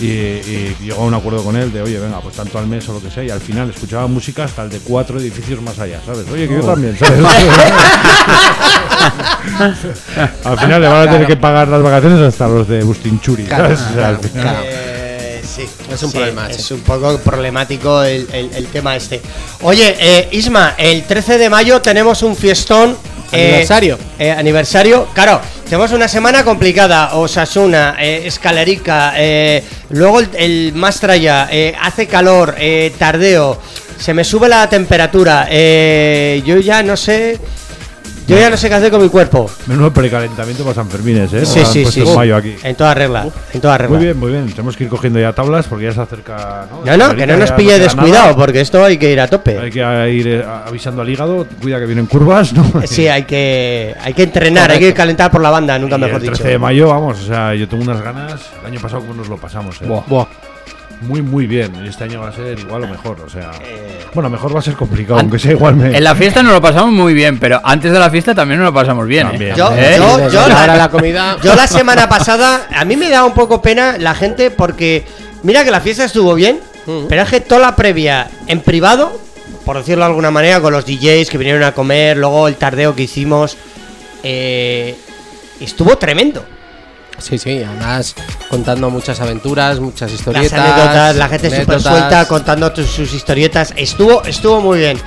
y, y llegó a un acuerdo con él de, oye, venga, pues tanto al mes o lo que sea. Y al final escuchaba música hasta el de cuatro edificios más allá, ¿sabes? Oye, que yo también, ¿sabes? (laughs) al final le van a tener que pagar las vacaciones hasta los de Bustinchuri, Claro, ¿sabes? O sea, al claro, final- claro. Eh, sí, Es un sí, problema, Es sí. un poco problemático el, el- el tema este. Oye, eh, Isma, el 13 de mayo tenemos un fiestón. Eh, Aniversario. eh, aniversario. Claro, tenemos una semana complicada. Osasuna, eh, Escalerica, luego el, el Mastraya, hace calor, tardeo, se me sube la temperatura. eh, yo ya no sé. Yo ya no sé qué hacer con mi cuerpo. Menudo precalentamiento para San Fermines, ¿eh? Sí, sí, sí. en mayo aquí. En toda regla. En toda regla. Muy bien, muy bien. Tenemos que ir cogiendo ya tablas porque ya se acerca. No, No, no, que no nos pille descuidado, nada. porque esto hay que ir a tope. Hay que ir eh, avisando al hígado. Cuida que vienen curvas, ¿no? (laughs) Sí, hay que, hay que entrenar, hay que calentar por la banda, nunca Y mejor el dicho. 13 de mayo, vamos, o sea, yo tengo unas ganas. El año pasado como nos lo pasamos, ¿eh? Buah. Muy, muy bien. Y este año va a ser igual o mejor, o sea. Eh, Bueno, mejor va a ser complicado, An- aunque sea igual me. En la fiesta nos lo pasamos muy bien, pero antes de la fiesta también nos lo pasamos bien. ¿eh? También. Yo, ¿Eh? yo, yo, Ahora la, la comida. yo la semana pasada, a mí me da un poco pena la gente porque, mira que la fiesta estuvo bien, Mm. pero es que toda la previa en privado, por decirlo de alguna manera, con los DJs que vinieron a comer, luego el tardeo que hicimos, eh, estuvo tremendo. Sí, sí, además contando muchas aventuras, muchas Las historietas. anécdotas, la gente súper suelta contando sus historietas, estuvo, estuvo muy bien.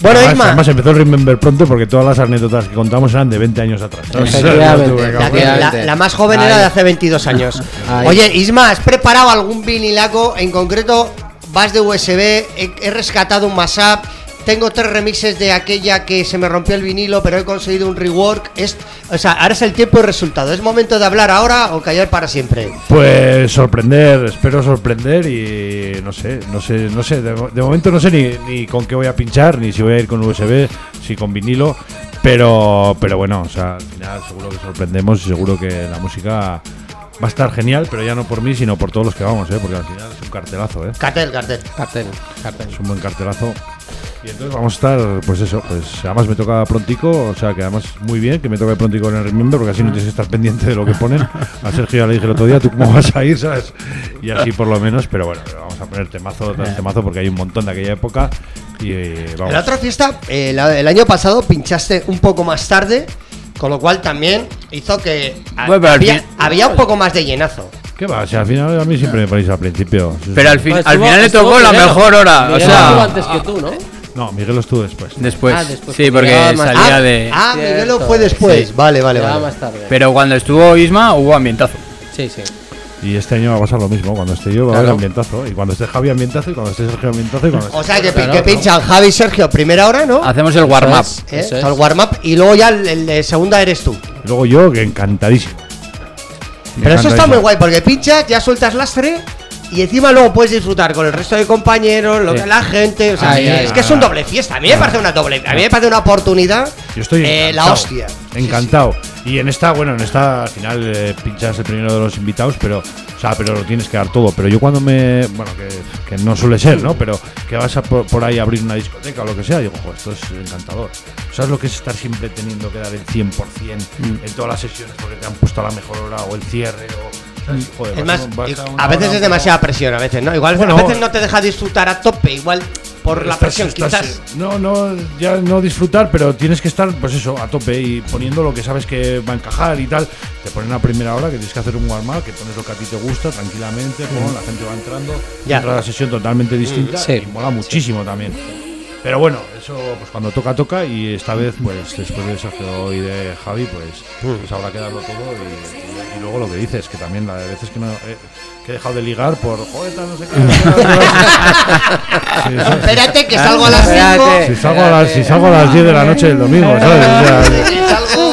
Bueno, además, Isma, además empezó el Remember pronto porque todas las anécdotas que contamos eran de 20 años atrás. La, más joven Ahí. era de hace 22 años. (laughs) Ahí. Oye, Isma, ¿has preparado algún vinilaco? En concreto, vas de USB, he, he rescatado un mashup, tengo tres remixes de aquella que se me rompió el vinilo, pero he conseguido un rework. Es, o sea, ahora es el tiempo y resultado. ¿Es momento de hablar ahora o callar para siempre? Pues sorprender, espero sorprender y no sé, no sé, no sé, de, de momento no sé ni, ni con qué voy a pinchar, ni si voy a ir con USB, si con vinilo, Pero, pero bueno, o sea, al final seguro que sorprendemos y seguro que la música va a estar genial, pero ya no por mí, sino por todos los que vamos, ¿eh? porque al final es un cartelazo, ¿eh? Cartel, cartel. Cartel, cartel. es un buen cartelazo. Y entonces vamos a estar, pues eso, pues además me toca prontico, o sea que además muy bien que me toque prontico en el Remember, porque así no tienes que estar pendiente de lo que ponen. A Sergio ya le dije el otro día, ¿tú cómo vas a ir? ¿Sabes? Y así por lo menos, pero bueno, vamos a poner temazo tras temazo porque hay un montón de aquella época. Y eh, En vamos. la otra fiesta, eh, la- el año pasado, pinchaste un poco más tarde, con lo cual también hizo que Bueno, pero al había, había un poco más de llenazo. ¿Qué va? O sea, al final a mí siempre me ponéis al principio. Pero al, fin, Pues al final le tocó la mejor hora. O Miguel sea, antes que tú, ¿no? No, Miguel estuvo después. después. Ah, después, Sí, porque más- salía ah, de. ah, Cierto. Miguelo fue después. Sí. Vale, vale, Llegaba vale. más tarde. Pero cuando estuvo Isma hubo ambientazo. Sí, sí. Y este año va a pasar lo mismo. Cuando esté yo va a haber ambientazo. Y cuando esté Javi ambientazo. Y cuando esté Sergio ambientazo. Y cuando esté... O sea, que, pi- Claro, que ¿no? pinchan Javi y Sergio primera hora, ¿no? Hacemos el warm-up. es. ¿Eh? es. el warm-up y luego ya el, el de segunda eres tú. Y luego yo, que encantadísimo. Pero eso está muy guay porque pinchas, ya sueltas lastre y encima luego puedes disfrutar con el resto de compañeros, lo Sí. que la gente. O sea, es que es un doble fiesta. A mí me parece una doble. A mí me parece una oportunidad. Yo estoy eh, la encantado, hostia. Encantado. Y en esta, bueno, en esta al final eh, pinchas el primero de los invitados, pero, o sea, pero lo tienes que dar todo. Pero yo cuando me, bueno, que, que no suele ser, ¿no? Pero que vas a por, por ahí a abrir una discoteca o lo que sea, digo, "Jo, esto es encantador. ¿Sabes lo que es estar siempre teniendo que dar el 100% Mm. en todas las sesiones porque te han puesto a la mejor hora o el cierre o. Joder, Es más, a- vas y- una a veces hora- es demasiada presión, a veces, ¿no? Igual Bueno, a veces no te deja disfrutar a tope, igual por la presión, estás- quizás. No, no, ya no disfrutar, pero tienes que estar, pues eso, a tope y poniendo lo que sabes que va a encajar y tal. Te ponen a primera hora que tienes que hacer un warm-up, que pones lo que a ti te gusta tranquilamente, pon, la gente va entrando, Ya. entra la sesión totalmente distinta Sí. y mola muchísimo también. Pero bueno, eso pues cuando toca, toca y esta vez, pues después de Sergio y de Javi, pues, pues habrá que darlo todo y, y- y luego lo que dices, que también la de veces que no... eh, que he dejado de ligar por joder, no sé qué. (laughs) Sí, eso- Espérate que salgo a las Espérate. 5. si salgo, a las, si salgo a las 10 de la noche del domingo, ¿sabes? O sea, (laughs) Salgo,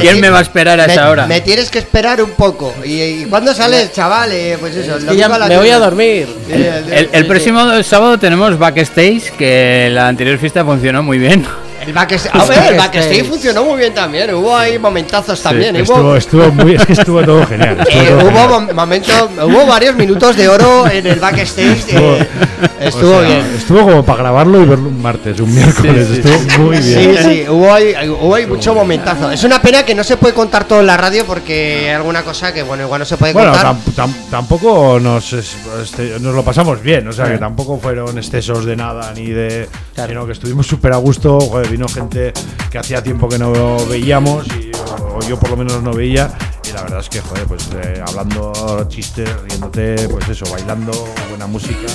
¿Quién me va a esperar a Me- esa hora? Me tienes que esperar un poco. ¿Y, y cuándo sales, chaval? Eh, pues eso, que ya domingo las me voy a 10. dormir. Eh, El, el próximo sábado tenemos backstage, que la anterior fiesta funcionó muy bien. El backstage, a ver, el backstage funcionó muy bien también. Hubo ahí momentazos también. sí, hubo, estuvo, estuvo muy, es que estuvo todo genial. estuvo eh, todo hubo genial. mom- momentos, hubo varios minutos de oro en el backstage. eh, estuvo O sea, bien. Estuvo como para grabarlo y verlo un martes, un miércoles. estuvo muy Sí, bien. sí, hubo ahí, hubo ahí mucho momentazo. Es una pena que no se puede contar todo en la radio porque hay alguna cosa que, bueno, igual no se puede Bueno, contar. tam- tam- tampoco nos, es- este, nos lo pasamos bien, o sea, que tampoco fueron excesos de nada, ni de. Sino que estuvimos súper a gusto. Vino gente que hacía tiempo que no veíamos, y, o, o yo por lo menos no veía, y la verdad es que, joder, pues eh, hablando chistes, riéndote, pues eso, bailando, buena música.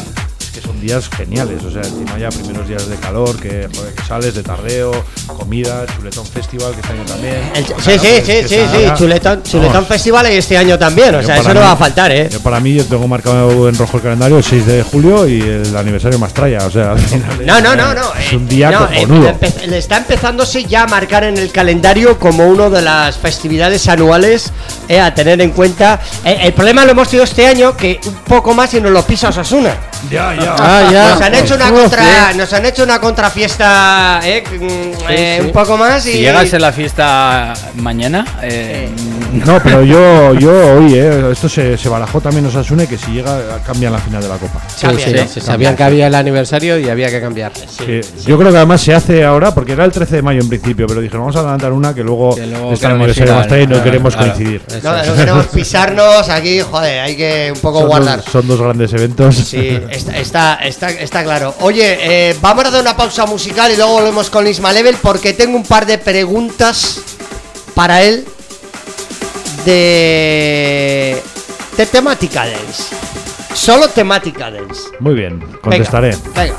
Que son días geniales, o sea, encima ya primeros días de calor, que, joder, que sales de tardeo, comida, chuletón festival, que este año también. El- sí, sí, sí, sí, esa- sí, chuletón, chuletón festival y este año también, o sea, eso no mí- va a faltar, ¿eh? Yo para mí yo tengo marcado en rojo el calendario el 6 de julio y el aniversario más traya, o sea, al final No, no, no, no. Es eh, un día no, eh, cojonudo. está empezándose ya a marcar en el calendario como uno de las festividades anuales eh, a tener en cuenta. Eh, el problema lo hemos tenido este año que un poco más y nos lo pisa Osasuna. Ya, ya. Ah, ya. Nos han hecho una contra, nos han hecho una contrafiesta, eh, mm, eh, sí. un poco más y Si llegas a la fiesta mañana, eh, No, pero yo, yo (laughs) hoy, eh, esto se, se barajó también Osasuna que si llega cambian la final de la Copa. Sí, Cambia, sí, ¿no? sí, sabían que había el aniversario y había que cambiar. Yo creo que además se hace ahora, porque era el 13 de mayo en principio, pero dijeron vamos a adelantar una que luego, Que luego está el aniversario más tarde y no claro, queremos claro. coincidir. No, no queremos (laughs) pisarnos aquí, joder, hay que un poco Son guardar. dos, son dos grandes eventos. Sí, (laughs) está, está, está, está claro. Oye, eh, vamos a dar una pausa musical y luego volvemos con Isma Level porque tengo un par de preguntas para él de, de temática dance. Solo temática dance. Muy bien, contestaré. Venga.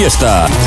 Fiesta.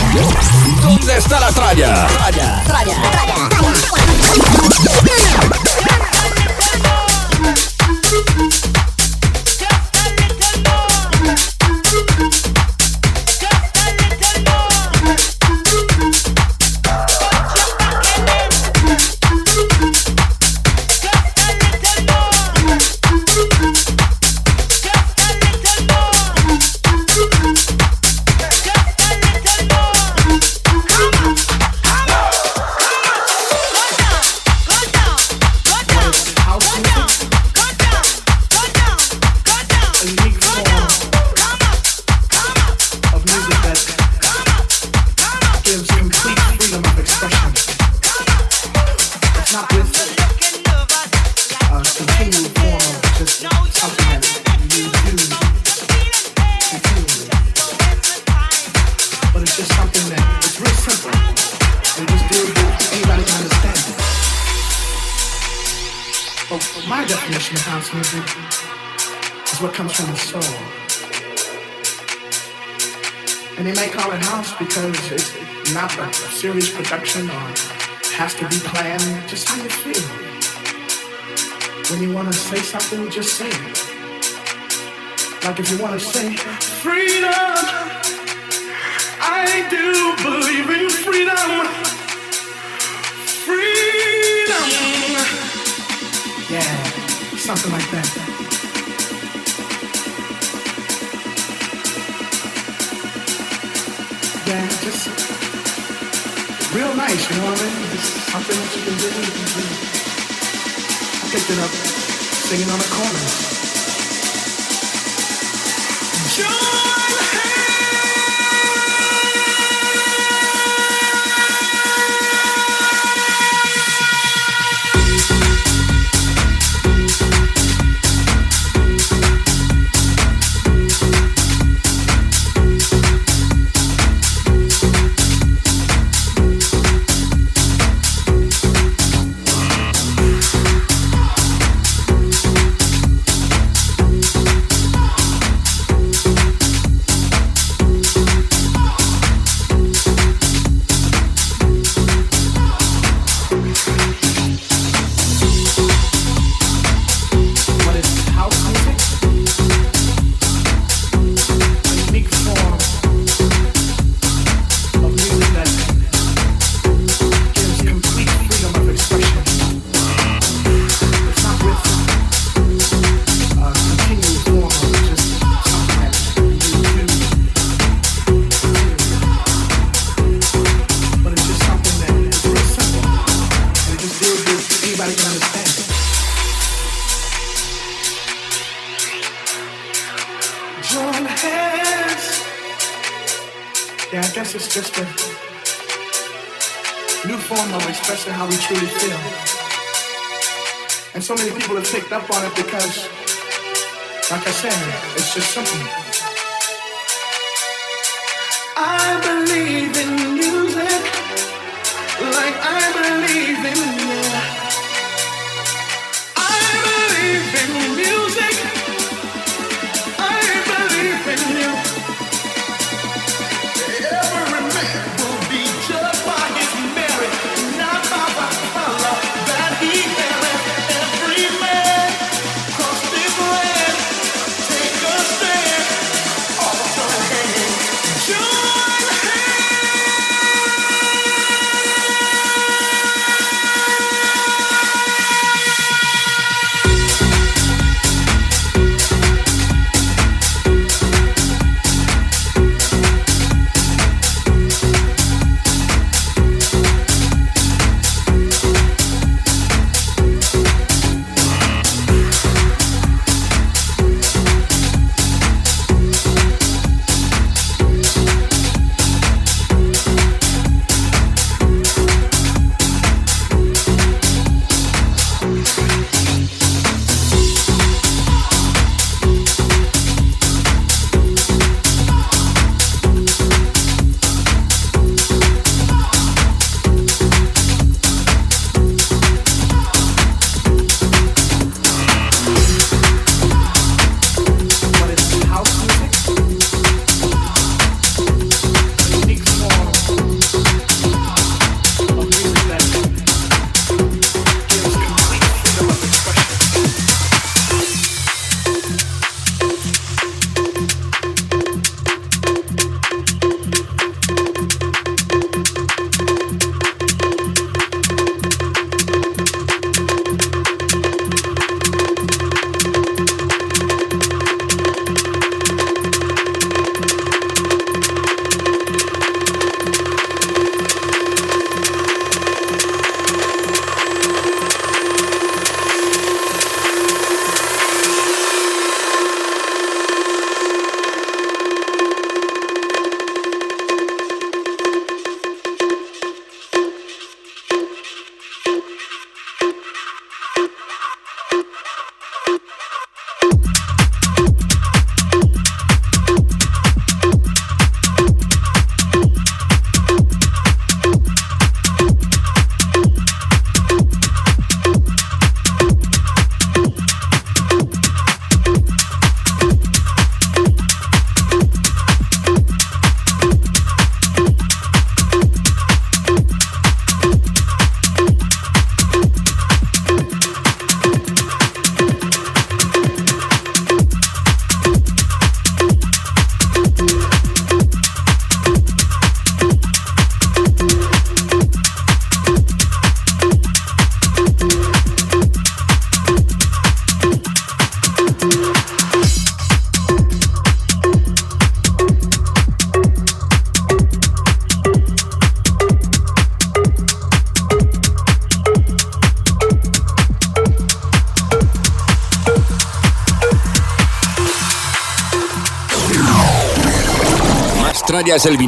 Yeah, just real nice, you know what I mean? It's something that you can do. You can do. I picked it up singing on the corner. John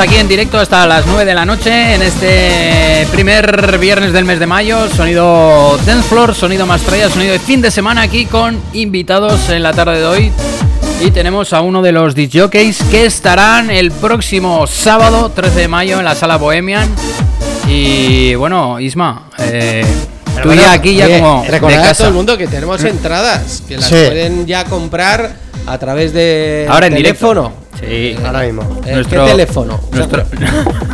Aquí en directo hasta las 9 de la noche en este primer viernes del mes de mayo. Sonido Dance Floor, sonido más traya, sonido de fin de semana aquí con invitados en la tarde de hoy. Y tenemos a uno de los DJs que estarán el próximo sábado 13 de mayo en la sala Bohemian. Y bueno, Isma, eh, tú Bueno, ya aquí ya oye, como de recordad a todo el mundo que tenemos entradas que las Sí. pueden ya comprar a través de Ahora en teléfono. Sí. Ahora mismo. Eh, Nuestro- ¿Qué teléfono? Nuestro... (laughs)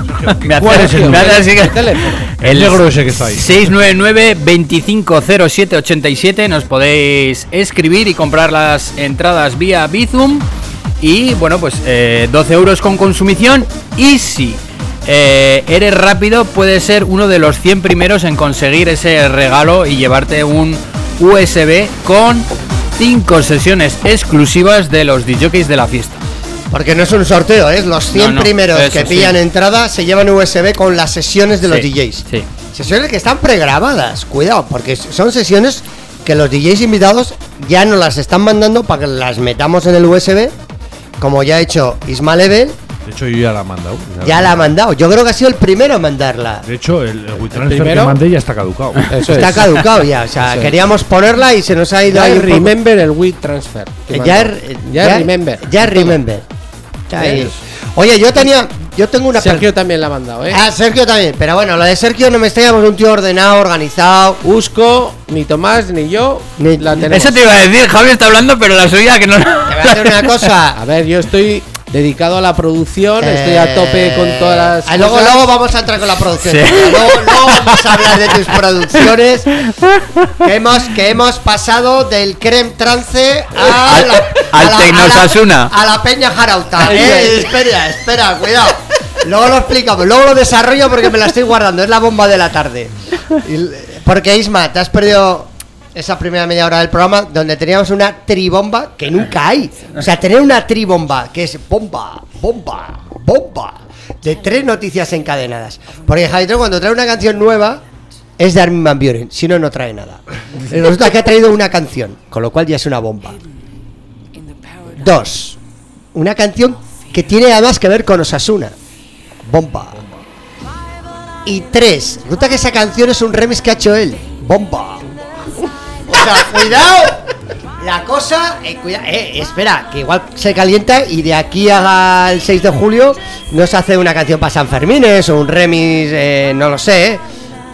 (laughs) me ¿Cuál hace- el me hace ¿Qué teléfono? El negro ese que está ahí. 699-250787 nos podéis escribir y comprar las entradas vía Bizum y bueno pues eh, 12 euros con consumición y si eh, eres rápido puedes ser uno de los 100 primeros en conseguir ese regalo y llevarte un USB con 5 sesiones exclusivas de los DJs de la fiesta. Porque no es un sorteo, es los 100 No, no, primeros eso que sí. pillan entrada se llevan USB con las sesiones de los Sí, DJs. Sí. Sesiones que están pregrabadas, cuidado, porque son sesiones que los DJs invitados ya nos las están mandando para que las metamos en el USB, como ya ha hecho Isma Level, De hecho, yo ya la he mandado. ya la ha mandado. Yo creo que ha sido el primero en mandarla. De hecho, el, el WeTransfer primero? que mandé ya está caducado. Eso Está es. caducado ya, o sea, Eso es. queríamos ponerla y se nos ha ido Ya ahí remember el Wii Transfer. que Eh, Ya, ya, es remember. Ya remember. Es. Oye, yo tenía, yo tengo una Sergio también la ha mandado, ¿eh? Ah, Sergio también, pero bueno, lo de Sergio no me extrañamos un tío ordenado, organizado. Usco, ni Tomás, ni yo Ni- la tenemos. Eso te iba a decir, Javi está hablando, pero la suya que no. Te voy a hacer una cosa. (laughs) A ver, yo estoy dedicado a la producción, estoy a tope con todas las. Ah, luego, luego vamos a entrar con la producción. Sí. Luego, luego vamos a hablar de tus producciones. (laughs) Que hemos, que hemos pasado del creme trance a Al- la, al a la-. A la, a la peña jarauta. Eh, es. espera, espera, cuidado. Luego lo explicamos, luego lo desarrollo porque me la estoy guardando. Es la bomba de la tarde. Porque Isma, te has perdido esa primera media hora del programa donde teníamos una tribomba que nunca hay. O sea, tener una tribomba que es bomba, bomba, bomba, de tres noticias encadenadas. Porque Javier cuando trae una canción nueva es de Armin Van Buren, si no, no trae nada. Resulta que ha traído una canción, con lo cual ya es una bomba. Dos, una canción que tiene además que ver con Osasuna. Bomba. Y tres, resulta que esa canción es un remix que ha hecho él. Bomba. Sea, cuidado. La cosa, eh, cuida- eh, espera, que igual se calienta y de aquí al 6 de julio nos hace una canción para San Fermines o un remix, eh, no lo sé, eh.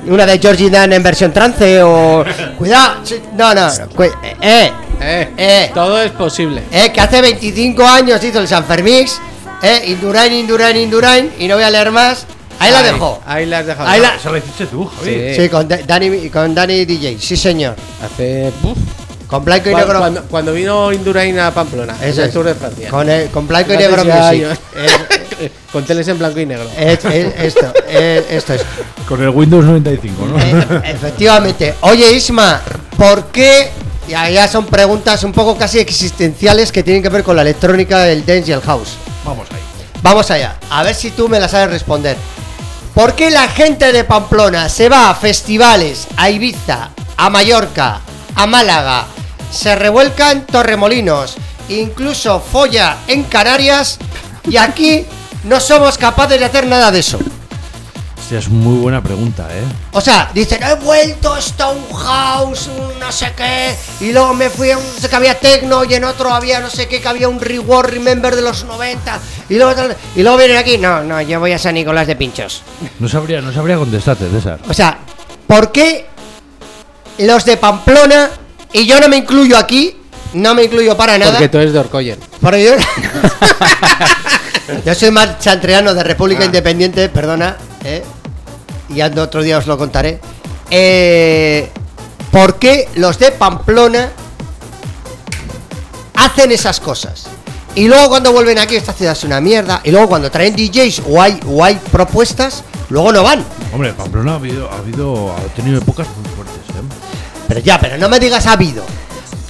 una de Georgie Dan en versión trance o... (laughs) Cuidado, no, no, cu- eh, eh, Eh, eh, todo es posible. eh, que hace 25 años hizo el San Fermix, eh, Indurain, Indurain, Indurain, y no voy a leer más, ahí la dejo. Ahí la has dejado. Ahí la- Eso lo hiciste tú, Javi. Sí. Sí, con Da- Dani, con Dani DJ, sí señor. Hace. uf, Con blanco y cuando, negro. cuando- cuando vino Indurain a Pamplona, en Eso el es. Tour de Francia. Con, eh, con blanco y negro music. (laughs) Con teles en blanco y negro. Es- es- esto, es- esto es. Con el Windows 95, ¿no? Eh, efectivamente. Oye, Isma, ¿por qué? Ya, ya son preguntas un poco casi existenciales que tienen que ver con la electrónica, el dance y el house. Vamos ahí. Vamos allá, a ver si tú me la sabes responder. ¿Por qué la gente de Pamplona se va a festivales, a Ibiza, a Mallorca, a Málaga, se revuelca en Torremolinos, incluso folla en Canarias y aquí no somos capaces de hacer nada de eso? Hostia, es muy buena pregunta, ¿eh? O sea, dicen, he vuelto a Stonehouse, un no sé qué, y luego me fui a un, no sé que había techno y en otro había no sé qué, que había un reward remember de los 90, y luego, y luego vienen aquí, no, no, yo voy a San Nicolás de Pinchos. No sabría, no sabría contestarte, César. O sea, ¿por qué los de Pamplona, y yo no me incluyo aquí, no me incluyo para nada, Porque tú eres de Orcoyen. porque yo, (laughs) yo soy más chantreano de República Independiente, perdona, ¿eh? Y ando otro día os lo contaré. Eh, ¿Por qué los de Pamplona hacen esas cosas? Y luego cuando vuelven aquí, esta ciudad es una mierda. Y luego cuando traen DJs o hay, o hay propuestas, luego no van. Hombre, Pamplona ha habido, ha habido, ha tenido épocas muy fuertes, ¿eh? Pero ya, pero no me digas ha habido.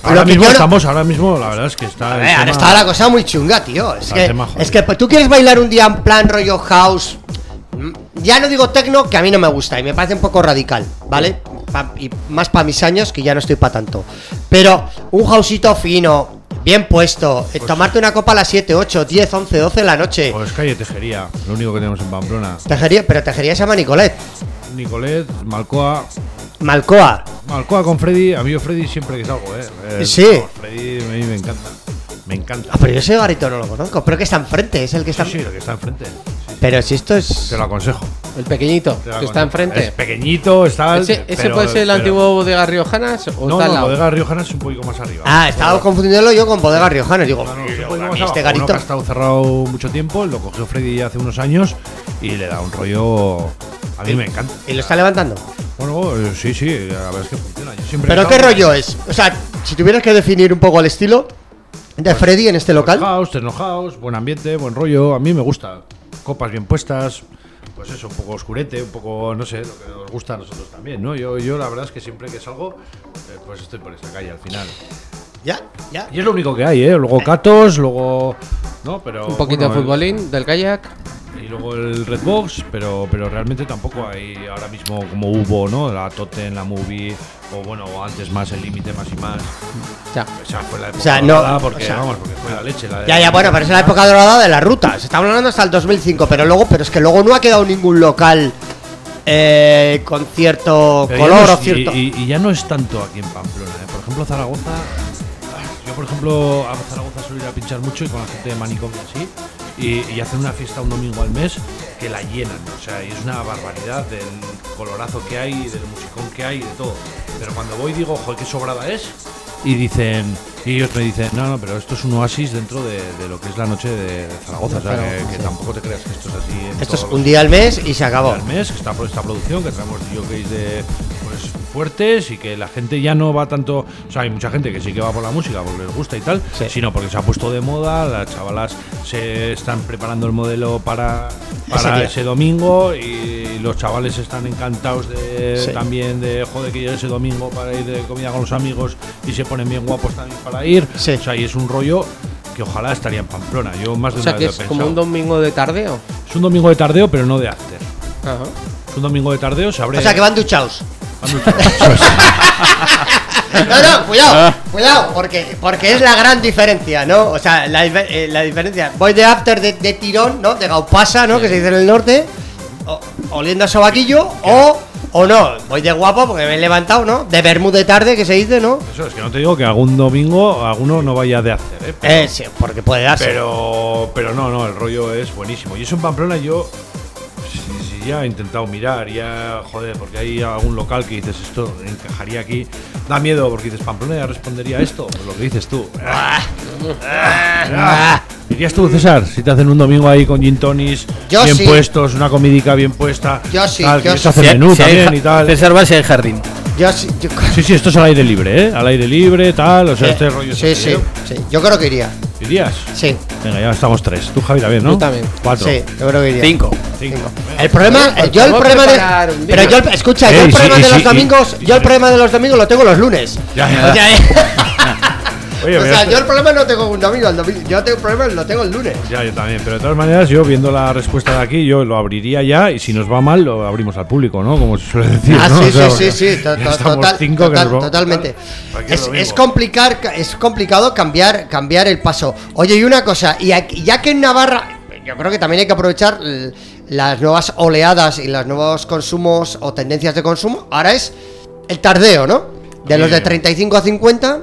Ahora mismo no- estamos, ahora mismo, la verdad es que está. A ver, ahora está la cosa muy chunga, tío. Es Está que, es que pues, tú quieres bailar un día en plan rollo house. Mm, Ya no digo tecno, que a mí no me gusta y me parece un poco radical, ¿vale? Pa- y más para mis años, que ya no estoy para tanto. Pero un houseito fino, bien puesto, eh, tomarte una copa a las 7, 8, 10, 11, 12 de la noche. Pues calle Tejería, lo único que tenemos en Pamplona. Tejería, pero tejería se llama Nicolet. Nicolet, Malcoa. Malcoa. Malcoa con Freddy, a mí yo Freddy siempre que salgo, ¿eh? Eh, Sí. vamos, Freddy a mí me encanta. Me encanta. Ah, pero yo ese garito no lo conozco. Pero que está enfrente, es el que está. Sí, sí, lo que está enfrente. Pero si esto es. Te lo aconsejo. El pequeñito, que está enfrente. Es pequeñito, está. ¿Ese, ese pero- puede ser el pero- antiguo bodega Riojanas o No, está al no, lado? Bodega Riojana es un poquito más arriba. Ah, estaba confundiéndolo yo con Bodega Riojana. Digo, No, no, es un "Pero más este. Uno garito. que ha estado cerrado mucho tiempo, lo cogió Freddy hace unos años y le da un rollo. A mí me encanta. ¿Y lo está levantando? Bueno, eh, sí, sí, la verdad es que funciona. Yo siempre ¿Pero qué rollo es? O sea, si tuvieras que definir un poco el estilo de Freddy en este local. House, techno house, buen ambiente, buen rollo. A mí me gusta. Copas bien puestas. Pues eso, un poco oscurete, un poco, no sé, lo que nos gusta a nosotros también, ¿no? Yo, yo la verdad es que siempre que salgo, eh, pues estoy por esa calle al final. Ya, ya. Y es lo único que hay, ¿eh? Luego Catos, luego. ¿No? Pero. Un poquito bueno, de futbolín, del kayak. Luego el Redbox, pero, pero realmente tampoco hay ahora mismo como hubo, ¿no? La Totem, la Movie, o bueno, antes más el límite más y más. Ya. O sea, fue la época O sea, no, porque, o sea- vamos, porque fue la leche. La de- Ya, ya, bueno, pero es la época dorada de la ruta. Se está hablando hasta el 2005, pero luego, pero es que luego no ha quedado ningún local eh, con cierto Pero color no o cierto. Y, y- y ya no es tanto aquí en Pamplona, ¿eh? Por ejemplo, Zaragoza. Yo, por ejemplo, a Zaragoza suelo ir a pinchar mucho y con la gente de Manicomio así. Y, y hacen una fiesta un domingo al mes que la llenan. O sea, y es una barbaridad del colorazo que hay, del musicón que hay, de todo. Pero cuando voy digo, joder, qué sobrada es. Y dicen, y ellos me dicen, no, no, pero esto es un oasis dentro de, de lo que es la noche de, Zaragoza. O sea, que, que tampoco te creas que esto es así. en Esto es un día al mes y se acabó. al mes, que está por esta producción, que traemos DJs de, fuertes y que la gente ya no va tanto. O sea, hay mucha gente que sí que va por la música porque les gusta y tal, Sí. sino porque se ha puesto de moda. Las chavalas se están preparando el modelo para, para día. ese domingo y los chavales están encantados de Sí. también de joder que llegue ese domingo para ir de comida con los amigos y se ponen bien guapos también para ir. Sí. O sea, y es un rollo que ojalá estaría en Pamplona. Yo más de O sea una que vez es lo he como un domingo de tardeo. Es un domingo de tardeo, pero no de after. Ajá. Es un domingo de tardeo, se abre. O sea que van duchados. No, no, cuidado, cuidado, porque, porque es la gran diferencia, ¿no? O sea, la, eh, la diferencia. Voy de after de, de tirón, ¿no? De gaupasa, ¿no? Que se dice en el norte, o- oliendo a sobaquillo, o, o no, voy de guapo porque me he levantado, ¿no? De bermud de tarde, que se dice, ¿no? Eso es que no te digo que algún domingo alguno no vaya de after, ¿eh? Eh, sí, porque puede darse. pero, pero no, no, el rollo es buenísimo. Y eso en Pamplona yo ya he intentado mirar, ya, joder, porque hay algún local que dices esto encajaría aquí. Da miedo porque dices, Pamplona ya respondería a esto, pues lo que dices tú. Ah. (laughs) ¿Dirías tú, César, si te hacen un domingo ahí con gin tonis Yo bien sí. puestos, una comidica bien puesta? Yo sí, tal, yo sí. hacer Si menú si también y tal. César va si hay jardín. Yo sí, yo, Sí, sí, esto es al aire libre, ¿eh? Al aire libre, tal, o sea, este rollo sí, sí, sí, yo creo que iría. ¿Irías? Sí, Venga, ya estamos tres. Tú, Javi, también, ¿no? Yo también. Cuatro. sí, yo creo que iría. Cinco. Cinco. El problema, Pues yo el problema de. Pero yo, el- escucha, yo Ey, el sí, problema y de los sí, y- domingos, y- yo el problema de los domingos lo tengo los lunes. Ya, ya. O sea, (laughs) Oye, o sea, esto- yo el problema no tengo un domingo, el domingo yo tengo el problema lo tengo el lunes. Ya, yo también. Pero de todas maneras, yo viendo la respuesta de aquí, yo lo abriría ya y si nos va mal, lo abrimos al público, ¿no? Como se suele decir. Ah, ¿no? sí, O sea, sí, sí, sí, to- total, nos totalmente. Es, complicar, es complicado cambiar, cambiar el paso. Oye, y una cosa, y aquí- ya que en Navarra, yo creo que también hay que aprovechar las nuevas oleadas y los nuevos consumos o tendencias de consumo. Ahora es el tardeo, ¿no? De los de Bien. 35 a 50,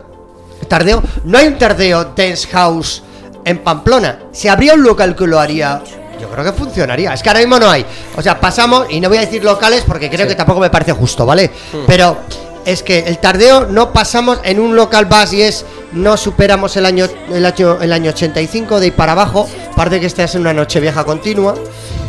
tardeo. No hay un tardeo dance house en Pamplona. Si habría un local que lo haría, yo creo que funcionaría. Es que ahora mismo no hay. O sea, pasamos, y no voy a decir locales porque creo que tampoco me parece justo, ¿vale? Pero es que el tardeo no pasamos en un local bus y es no superamos el año el año el año 85 de ahí para abajo aparte que esta es una noche vieja continua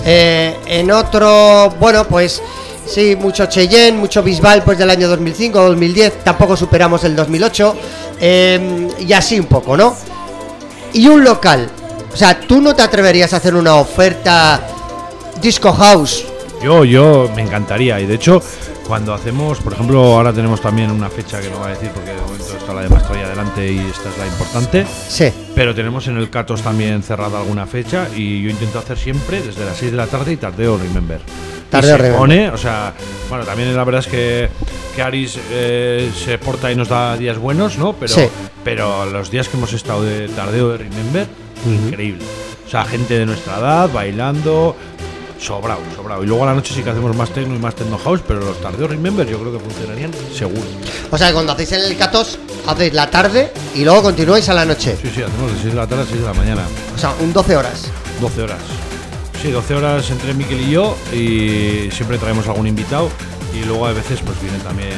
Eh, en otro bueno pues sí mucho Cheyenne mucho Bisbal pues del año 2005 2010 tampoco superamos el 2008 eh, y así un poco no y un local o sea tú no te atreverías a hacer una oferta disco house Yo, yo me encantaría. Y de hecho, cuando hacemos, por ejemplo, ahora tenemos también una fecha que no voy a decir porque de momento está la de Mastroya adelante y esta es la importante. sí Pero tenemos en el Catos también cerrada alguna fecha y yo intento hacer siempre desde las 6 de la tarde y tardeo Remember. Tardeo y se pone, o sea, bueno, también la verdad es que, que Aris eh, se porta y nos da días buenos, ¿no? Pero, Sí. pero los días que hemos estado de tardeo de Remember, increíble. O sea, gente de nuestra edad bailando, sobrado, sobrado. Y luego a la noche sí que hacemos más techno y más techno house, pero los tardeos Remember yo creo que funcionarían seguro. o sea que cuando hacéis el Catos hacéis la tarde y luego continuáis a la noche Sí, sí, hacemos de 6 de la tarde a 6 de la mañana. o sea un 12 horas 12 horas. Sí, 12 horas entre Miquel y yo y siempre traemos algún invitado y luego a veces pues viene también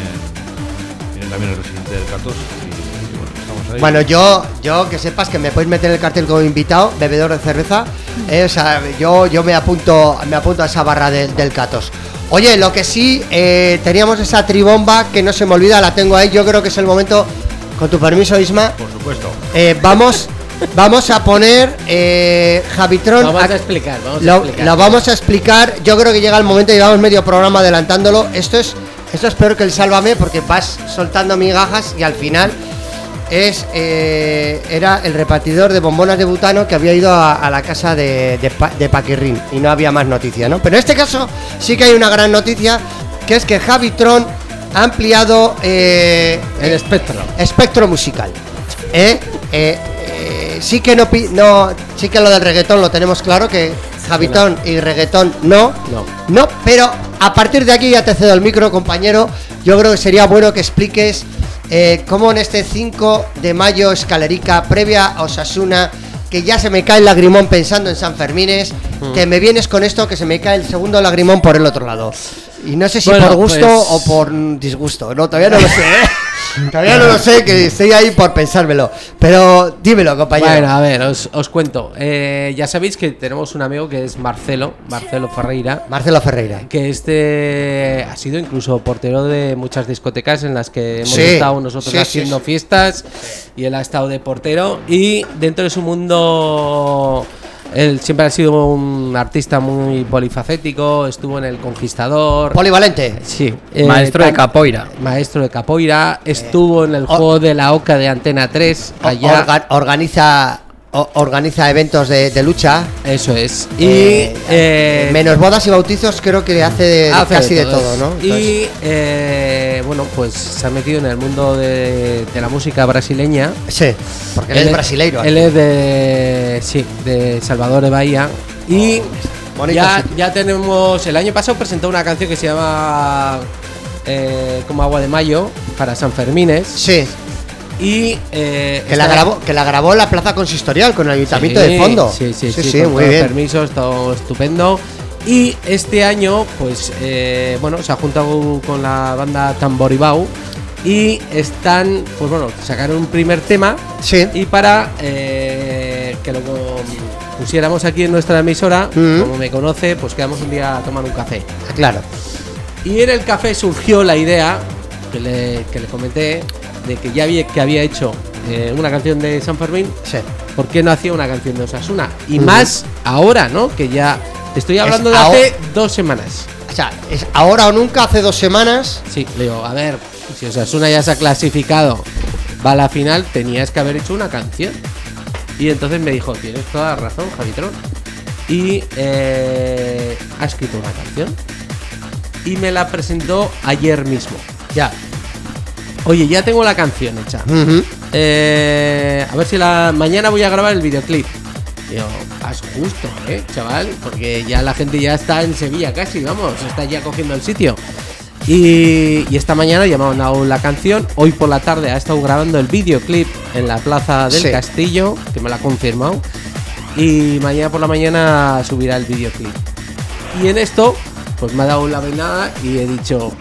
viene también el residente del Catos y, y bueno, estamos ahí. Bueno, yo, yo que sepas que me podéis meter en el cartel como invitado, bebedor de cerveza. eh, o sea, yo, yo me apunto, me apunto a esa barra de- del Catos. Oye, lo que sí, eh, teníamos esa tribomba que no se me olvida, la tengo ahí. Yo creo que es el momento, con tu permiso, Isma. por supuesto. eh, vamos, vamos a poner eh, Javitron. Vamos a- a explicar, vamos a lo, explicar. lo vamos a explicar. Yo creo que llega el momento, llevamos medio programa adelantándolo. Esto es, esto es peor que el Sálvame porque vas soltando migajas y al final es eh, era el repartidor de bombonas de butano que había ido a, a la casa de, de, Pa- de Paquirrín y no había más noticia, ¿no? Pero en este caso sí que hay una gran noticia que es que Javitron ha ampliado eh, El espectro. espectro musical. ¿eh? Sí que no, no, sí que lo del reggaetón lo tenemos claro que Javitón y reggaetón no, No. no, pero a partir de aquí ya te cedo el micro, compañero. Yo creo que sería bueno que expliques eh, cómo en este 5 de mayo escalerica previa a Osasuna que ya se me cae el lagrimón pensando en San Fermines, Mm. que me vienes con esto que se me cae el segundo lagrimón por el otro lado. Y no sé si Bueno, por gusto pues- o por disgusto, no, todavía no lo sé. ¿eh? (laughs) Todavía no lo sé, que estoy ahí por pensármelo. Pero dímelo, compañero. Bueno, a ver, os, os cuento. Eh, ya sabéis que tenemos un amigo que es Marcelo, Marcelo Ferreira. Marcelo Ferreira. Que este ha sido incluso portero de muchas discotecas en las que hemos Sí, estado nosotros sí, haciendo sí. fiestas y él ha estado de portero y dentro de su mundo él siempre ha sido un artista muy polifacético, estuvo en El Conquistador. Polivalente. Sí, Maestro de capoeira. Maestro de capoeira, estuvo en el juego de la Oca de Antena 3 O- allá. orga- organiza, o- organiza eventos de, de lucha. Eso es. Y Eh, eh, menos bodas y bautizos, creo que hace casi de todo. todo, ¿no? Y eh, bueno, pues se ha metido en el mundo de, de la música brasileña. Sí, porque él, es brasileiro. Él es de. Sí, de Salvador de Bahía. Y bonito ya, ya tenemos. El año pasado presentó una canción que se llama. como agua de mayo para San Fermines. Sí. Y. eh, Que la, grabó, que la grabó la plaza consistorial con el ayuntamiento Sí, de fondo. Sí, sí, sí, sí, con muy bien. permisos, todo estupendo. Y este año, pues, eh, bueno, se ha juntado con la banda Tamboribau y están, pues bueno, sacaron un primer tema. Sí. Y para eh, que lo pusiéramos aquí en nuestra emisora, Mm. como me conoce, pues quedamos un día a tomar un café. Claro. Y en el café surgió la idea, que le, que le comenté, de que ya había, que había hecho eh, una canción de San Fermín, Sí. ¿por qué no hacía una canción de Osasuna? Y más ahora, ¿no? Que ya te estoy hablando de hace dos semanas. O sea, es ahora o nunca, hace dos semanas. Sí, le digo, a ver, si Osasuna ya se ha clasificado, va a la final, tenías que haber hecho una canción. Y entonces me dijo, tienes toda la razón, Javitrón. Y eh, ha escrito una canción. Y me la presentó ayer mismo. Ya. Oye, ya tengo la canción hecha. Eh, a ver si la mañana voy a grabar el videoclip. Digo, haz justo, eh, chaval, porque ya la gente ya está en Sevilla casi, vamos, está ya cogiendo el sitio. Y, y esta mañana ya me han dado la canción. Hoy por la tarde ha estado grabando el videoclip en la plaza del Sí. Castillo, que me lo ha confirmado. Y mañana por la mañana subirá el videoclip. Y en esto, pues me ha dado la venada y he dicho,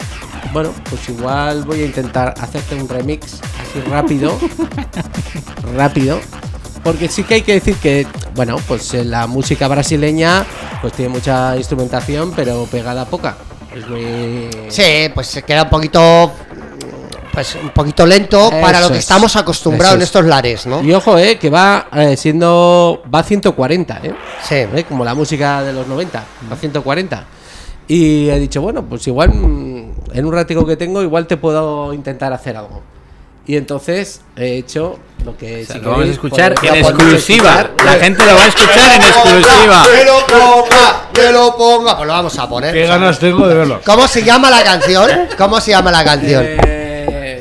bueno, pues igual voy a intentar hacerte un remix así rápido. (laughs) rápido. Porque sí que hay que decir que, bueno, pues eh, la música brasileña pues tiene mucha instrumentación, pero pegada poca. Es muy... Sí, pues se queda un poquito. Pues un poquito lento para lo que es. estamos acostumbrados en es. estos lares, ¿no? Y ojo, eh, que va eh, siendo. Va a 140, eh. Sí. Eh, Como la música de los 90, va a 140. Y he dicho, bueno, pues igual mm, en un ratico que tengo, igual te puedo intentar hacer algo. Y entonces he hecho lo que. si lo vamos a queréis, escuchar en exclusiva. escuchar. La gente lo va a escuchar en exclusiva. Que lo ponga, que lo ponga. Pues lo vamos a poner. Qué ganas tengo de verlo. ¿Cómo se llama la canción? ¿Cómo se llama la canción? Eh,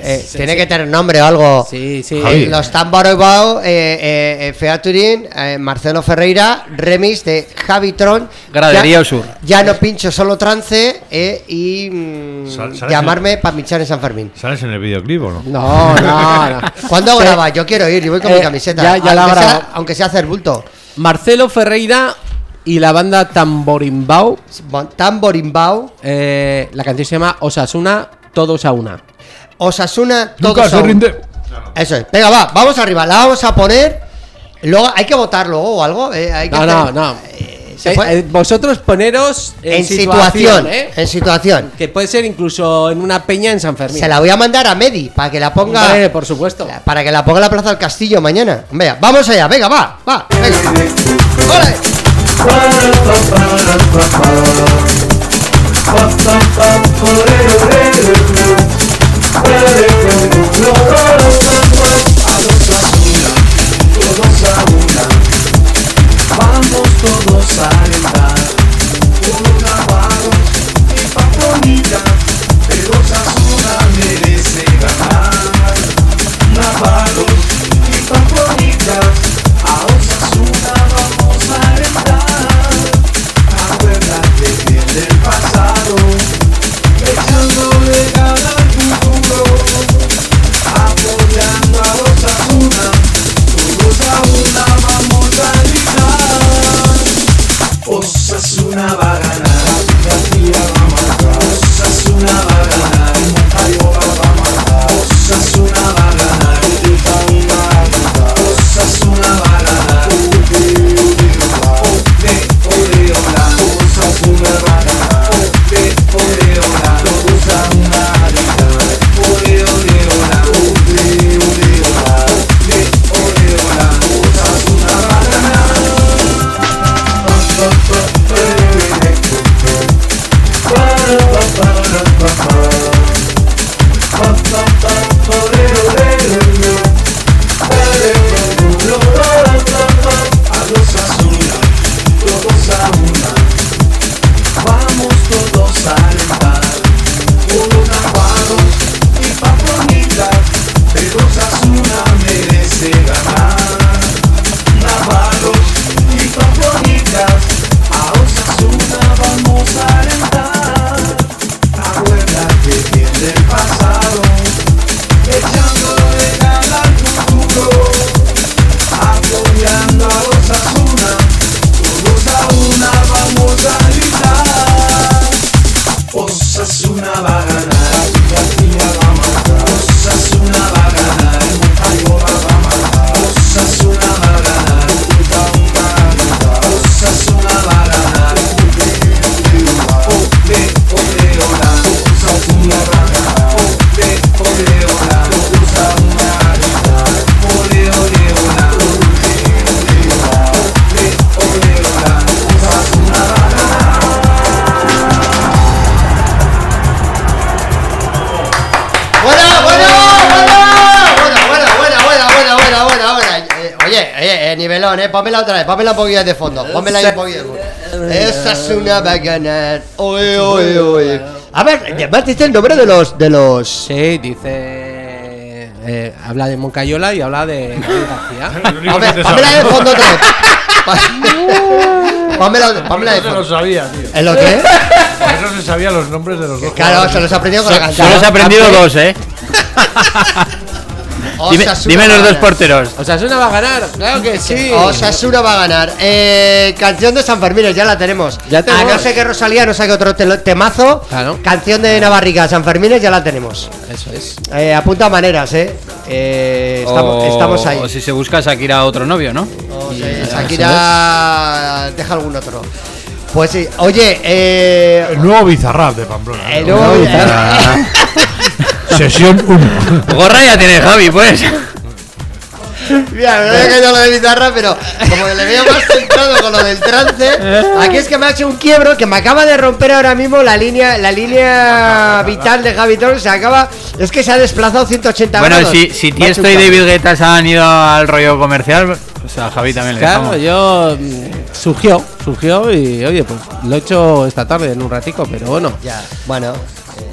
Eh, sí, tiene sí. que tener nombre o algo. Sí, sí. Los Tamborobao, eh, eh, eh, featuring eh, Marcelo Ferreira, remix de Javi Tron. Gradería Ya- Osur. Ya no pincho, solo trance eh, y mm, Sal- llamarme para pinchar en San Fermín. ¿Sales en el videoclip o no? No, no, no. (laughs) ¿Cuándo graba? Yo quiero ir, yo voy con mi camiseta. ya- ya la aunque, grabo. sea, aunque sea hacer bulto. Marcelo Ferreira y la banda Tamborimbao. Tamborimbao, eh, la canción se llama Osasuna, todos a una. Osasuna, Nunca todos se rinde. Eso es. Venga, va, vamos arriba. La vamos a poner. Luego hay que votar luego o algo. eh, hay que No, no, hacer- no. Eh, Eh, eh, vosotros poneros en, en situación, ¿eh? en situación. Que puede ser incluso en una peña en San Fermín. Se la voy a mandar a Medi para que la ponga. Hombre, por supuesto. Para que la ponga en la plaza del castillo mañana. Venga, vamos allá, venga, va, va, venga. ¡Ole! Todos a alentar Pónmela un poquillo de fondo. Pónmela ahí un poquillo. Esa es una bacana. Oye, oye, oye. A ver, además dice el nombre de los. De los... Sí, dice. eh, habla de Moncayola y habla de García. (laughs) A ver, pónmela de fondo otra vez. (laughs) Pónmela, pónmela de Eso se lo fondo. sabía, tío. ¿En lo qué? Por eso se sabía los nombres de los dos. Claro, jugadores. se los ha aprendido con la canción. Solo has aprendido dos, ¿eh? (laughs) Dime, los dos porteros. Osasuna va a ganar, claro que sí. Osasuna va a ganar. Eh, canción de San Fermín, ya la tenemos. Ya tenemos. A no sé que Rosalía no saque otro temazo. Claro. Canción de Navarrica, San Fermín, ya la tenemos. Eso es. Eh, apunta maneras, eh. Eh, estamos, O- estamos ahí. O si se busca Shakira otro novio, ¿no? O sea, Shakira deja algún otro. Pues sí, oye, eh, El nuevo Bizarrap de Pamplona. el ¿no? nuevo- Sesión 1. Gorra ya tiene Javi, pues. Mira, me había caído lo de guitarra, pero como le veo más centrado con lo del trance, aquí es que me ha hecho un quiebro que me acaba de romper ahora mismo la línea, la línea vital de Javi Torres. Se acaba, es que se ha desplazado 180 Bueno, grados. si, si hecho Tiesto y. David Guetta se han ido al rollo comercial, pues a Javi también le Claro, yo. mm, Surgió, surgió y oye, pues lo he hecho esta tarde en un ratico, pero bueno. Ya, bueno.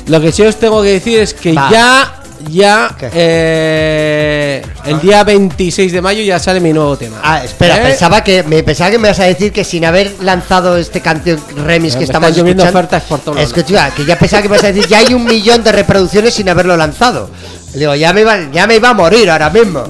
Lo que sí os tengo que decir es que Va. ya, ya, eh, el día 26 de mayo ya sale mi nuevo tema. Ah, espera, ¿Eh? pensaba que me pensaba que me ibas a decir que sin haber lanzado este canción remix Me que están estamos lloviendo escuchando, ofertas por todos lados. Escucha, que ya pensaba que me ibas a decir ya hay un millón de reproducciones sin haberlo lanzado. Digo, ya me iba, ya me iba a morir ahora mismo.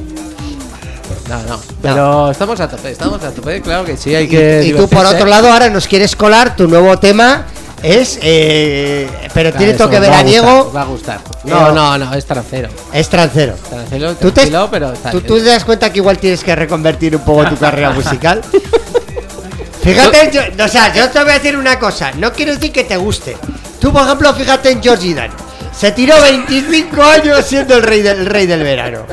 No, no, pero estamos a tope, estamos a tope, claro que sí, hay que. y, y tú por otro lado ahora nos quieres colar tu nuevo tema es eh, pero Claro, tiene toque veraniego Va a gustar. Eh, No, no, no, es trancero. es trancero Trancero, ¿Tú te, tranquilo, pero está tú, bien. tú te das cuenta que igual tienes que reconvertir un poco tu carrera musical (laughs) fíjate yo- o sea yo te voy a decir una cosa no quiero decir que te guste tú por ejemplo fíjate en Georgie Dan se tiró 25 años siendo el rey del, el rey del verano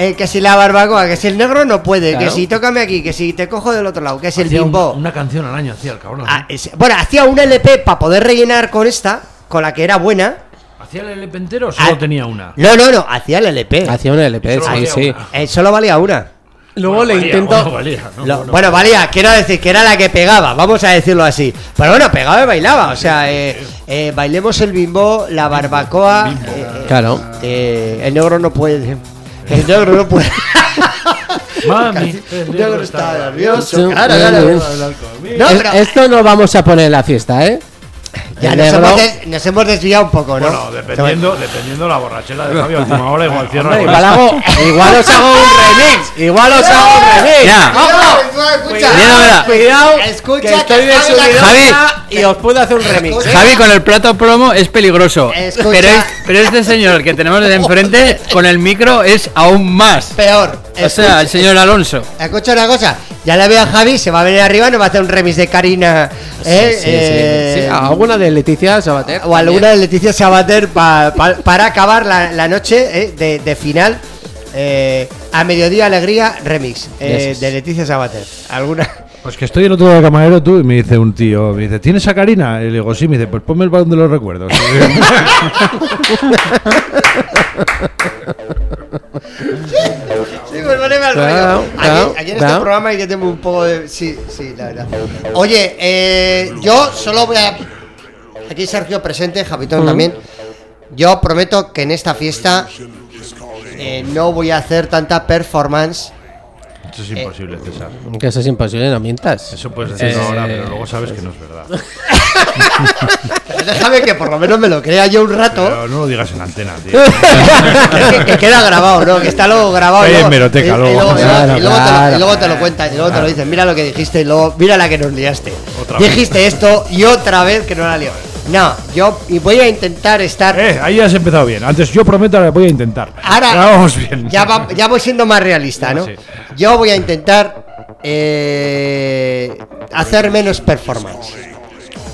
Eh, que si la barbacoa, que si el negro no puede, que si tócame aquí, que si te cojo del otro lado, que si el bimbo. Una, una canción al año hacía el cabrón. Ah, es- bueno, hacía un LP para poder rellenar con esta, con la que era buena. ¿Hacía el LP entero o solo Ah. tenía una? No, no, no, hacía el LP. Hacía un LP, Solo sí, valía sí. una. Eh, solo valía una. Luego Bueno, le valía, intento. bueno, valía, ¿no? Lo- Bueno, bueno, valía, quiero decir que era la que pegaba, vamos a decirlo así. Pero bueno, pegaba y bailaba. O sea, eh, eh, bailemos el bimbo, la barbacoa. eh, Claro. eh, el negro no puede. El negro no puede. Mami, el negro está nervioso. Sí, claro. sí. No, pero esto no vamos a poner en la fiesta, ¿eh? Ya nos negro- hemos, des- nos hemos desviado un poco, ¿no? Bueno, dependiendo, dependiendo la borrachera de Javi a última hora, igual (laughs) Hombre, con igual, hago, igual os hago un remix. Igual os hago un remix. Ya. Cuidado, escucha. Cuidado, Cuidado, Escucha, que estoy que de subidona y os puedo hacer un remix. ¿eh? Javi con el plato plomo es peligroso. Escucha. Pero, es- pero este señor que tenemos de enfrente con el micro es aún más. Peor. O sea, el señor Alonso. Escucha una cosa, ya le veo a Javi, se va a venir arriba, nos va a hacer un remix de Karina. ¿eh? Sí, sí, Eh, sí. Sí, alguna de Leticia Sabater. O alguna de Leticia Sabater pa- pa- para acabar la, la noche eh, de, de final. eh, a mediodía alegría remix eh, de Leticia Sabater. ¿Alguna? Pues que estoy en otro de camarero tú y me dice un tío, me dice, ¿tienes a Karina? Y le digo, sí, me dice, pues ponme el balón de los recuerdos. (laughs) Sí, al rollo. claro, Aquí, aquí en este programa hay que tener un poco de. Sí, sí, la verdad. Oye, eh, yo solo voy a. Aquí Sergio presente, Javitón también. Yo prometo que en esta fiesta eh, no voy a hacer tanta performance. Eso es imposible, César. Que eso es imposible, no mientas. Eso puedes decirlo Eh, ahora, pero luego sabes que no es verdad. (laughs) Déjame que por lo menos me lo crea yo un rato. Pero no lo digas en antena, tío. (laughs) que, que queda grabado, ¿no? Que está luego grabado. en Meroteca, y- y luego. luego- y luego- Claro, y luego te lo- claro, y luego te lo cuentan, y luego te lo dicen. Mira lo que dijiste, y luego mira la que nos liaste. Otra vez. dijiste esto y otra vez que no la lío. No, yo y voy a intentar estar. Eh, ahí has empezado bien. Antes yo prometo que voy a intentar. Ahora Ya vamos bien. Ya, va- ya voy siendo más realista, ¿no? Sí. Yo voy a intentar eh, hacer menos performance.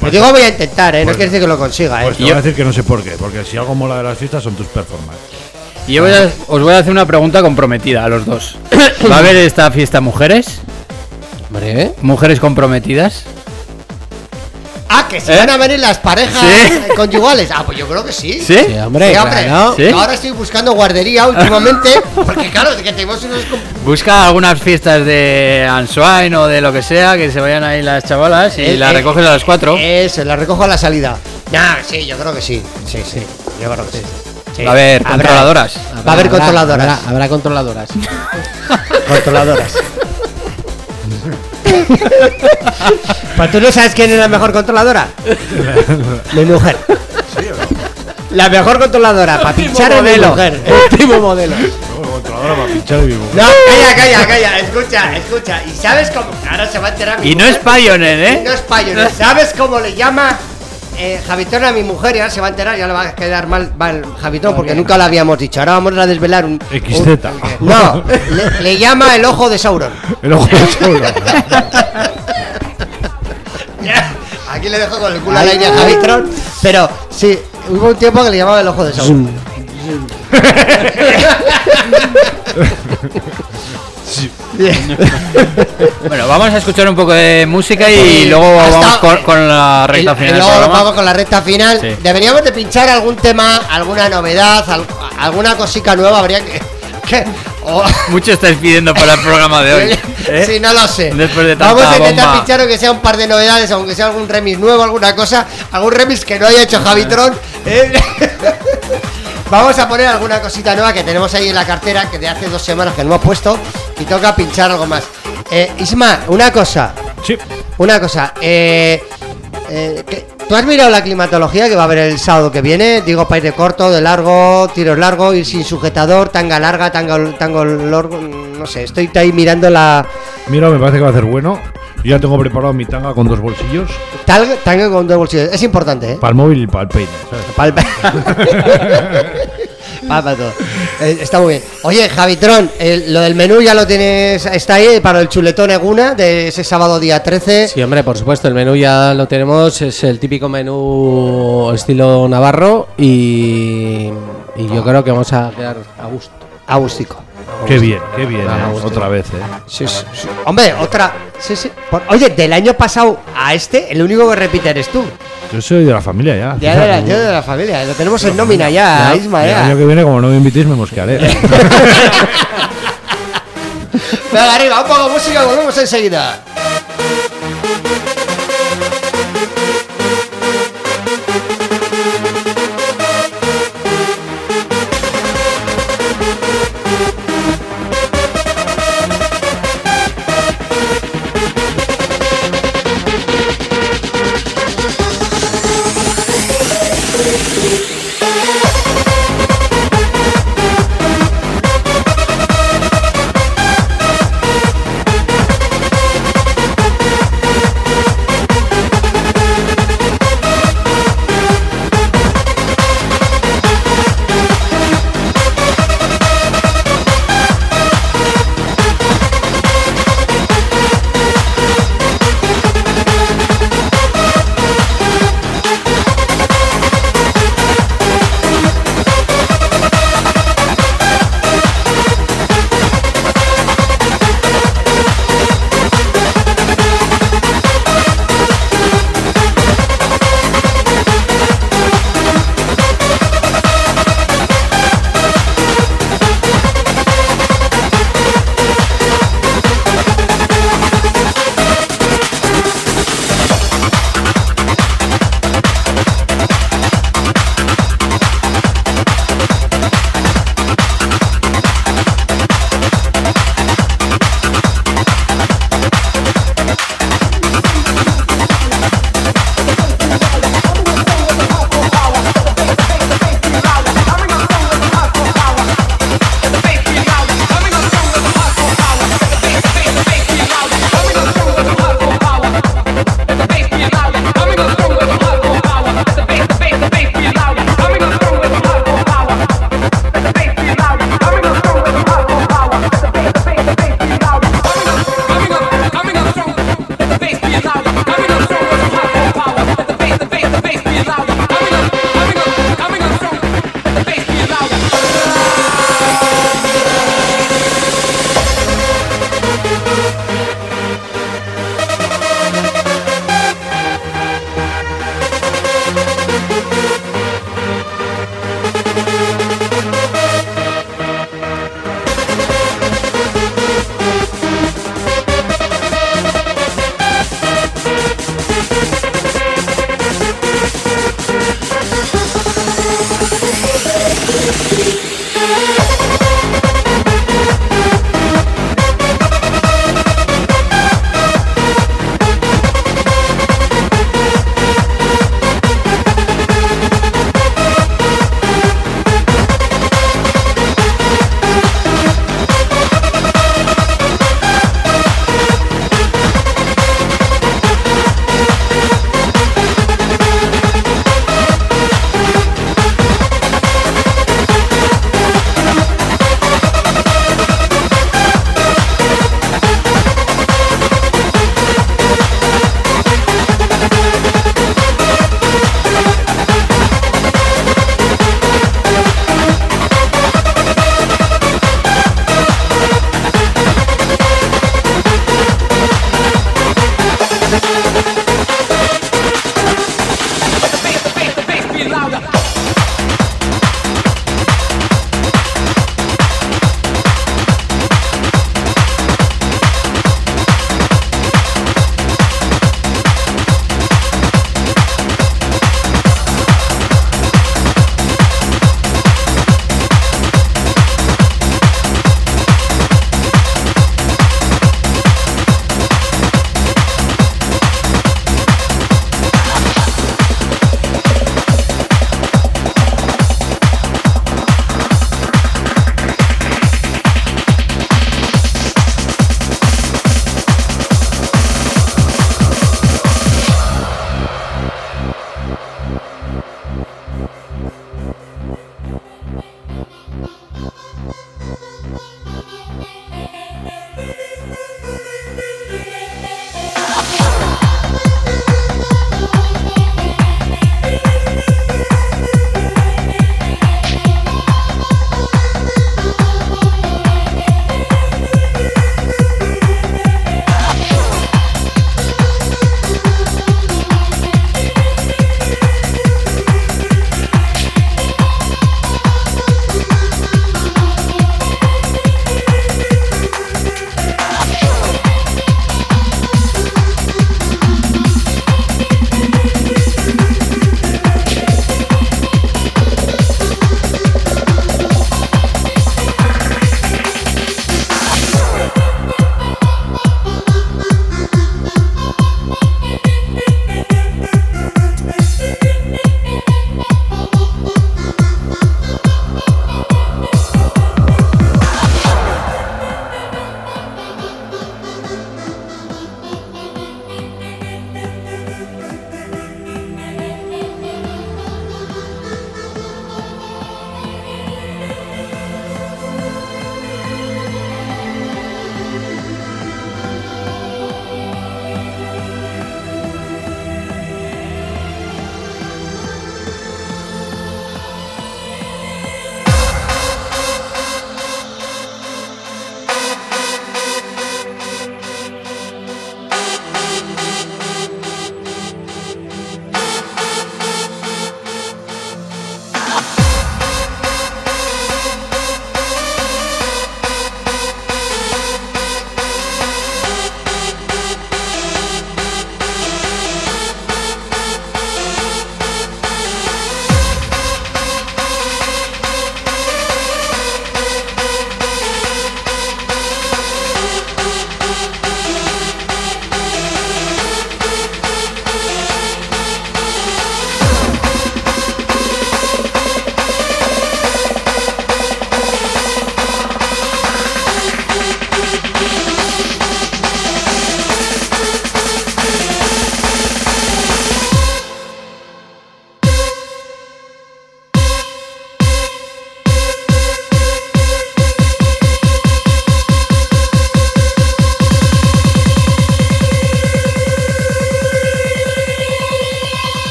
Pues digo voy a intentar, ¿eh? No Pues- quiere decir que lo consiga, ¿eh? Pues te voy a decir que no sé por qué. Porque si algo mola de las fiestas son tus performances. Y yo voy a- os voy a hacer una pregunta comprometida a los dos. (coughs) ¿Va a haber esta fiesta mujeres? Hombre, ¿eh? ¿Mujeres comprometidas? Ah, que si ¿Eh? van a venir las parejas Sí. eh, conyugales. Ah, pues yo creo que sí. ¿Sí? Sí, hombre, claro. ¿Sí? Ahora estoy buscando guardería últimamente. (laughs) Porque claro, que tenemos unos. Busca algunas fiestas de Answine o de lo que sea, que se vayan ahí las chavalas y Eh, las eh, recoges a las 4. Eso, la recojo a la salida. Nah, sí, yo creo que sí. Sí, sí. Yo creo que sí. Sí. Va a haber Habrá- controladoras. Va a haber Habrá- controladoras. Habrá, habrá controladoras. (laughs) (laughs) Controladoras. (laughs) ¿Pues tú no sabes quién es la mejor controladora? (laughs) mi mujer. La mejor controladora para pinchar en mi modelo. mujer. Último (laughs) modelo. Controladora para pinchar. No, calla, calla, calla. Escucha, escucha. ¿Y sabes cómo? Ahora se va a enterar mi Y no es mujer. Pioneer, Y ¿eh? No es Pioneer. ¿Sabes cómo le llama eh, Javitón a mi mujer? Y ahora se va a enterar, ya le va a quedar mal, mal Javitón porque nunca lo habíamos dicho. Ahora vamos a desvelar un. XZ. un- (laughs) no, le, le llama el ojo de Sauron. El ojo de Sauron. (laughs) Aquí le dejo con el culo al aire a Javitron. Pero sí, hubo un tiempo que le llamaba el ojo de Sauron. (laughs) (laughs) Bueno, vamos a escuchar un poco de música y luego hasta- vamos con, con la recta final y luego vamos con la recta final. Sí. Deberíamos de pinchar algún tema, alguna novedad, al- alguna cosica nueva. Habría que. (laughs) Mucho estáis pidiendo para el programa de hoy. (laughs) ¿eh? Sí, no lo sé. Después de tanta Vamos a intentar bomba. pinchar aunque sea un par de novedades, aunque sea algún remix nuevo, alguna cosa, algún remix que no haya hecho Javitron. ¿eh? Vamos a poner alguna cosita nueva que tenemos ahí en la cartera que de hace dos semanas que no hemos puesto y toca pinchar algo más. Eh, Isma, una cosa, Sí. una cosa. Eh, eh, que- ¿Tú has mirado la climatología que va a haber el sábado que viene? Digo, para ir de corto, de largo, tiros largos, ir sin sujetador, tanga larga, tanga, tango largo, no sé, estoy ahí mirando la, Mira, me parece que va a ser bueno. Yo ya tengo preparado mi tanga con dos bolsillos. Tal, tanga con dos bolsillos. Es importante, ¿eh? Para el móvil y para el peine. ¿sabes? Palpa. Palpa (laughs) todo. Eh, está muy bien. Oye, Javitron, el- lo del menú ya lo tienes. Está ahí para el chuletón Eguna de ese sábado día 13. Sí, hombre, por supuesto, el menú ya lo tenemos, es el típico menú estilo navarro y, y yo creo que vamos a quedar a gusto. Agústico. Qué bien, qué bien. Ah, eh. Otra vez, ¿eh? Sí, sí, sí. Hombre, otra. Sí, sí. Por- Oye, del año pasado a este, el único que repite eres tú. Yo soy de la familia ya. Ya de la, ya de la familia. Lo tenemos en nómina ya, Isma, El ya. año que viene, como no me invitéis, me mosquearé. (laughs) Venga, arriba, un poco de música, volvemos enseguida.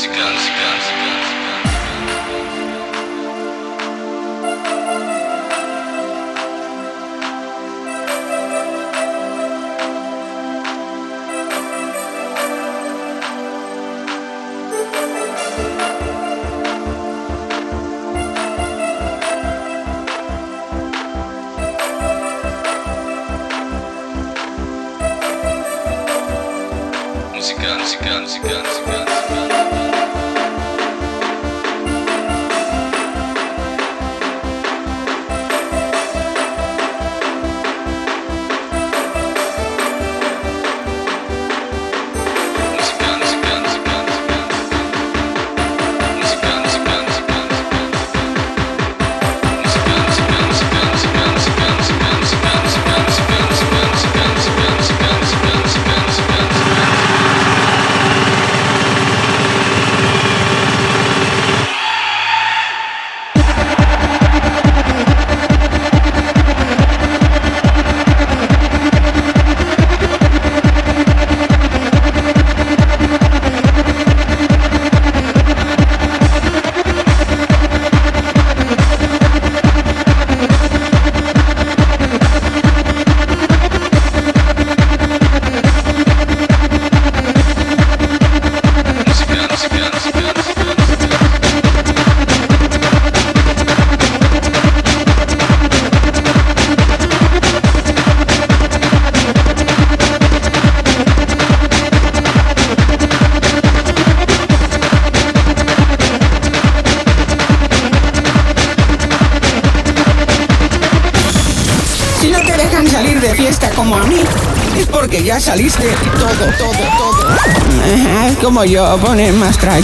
Música, края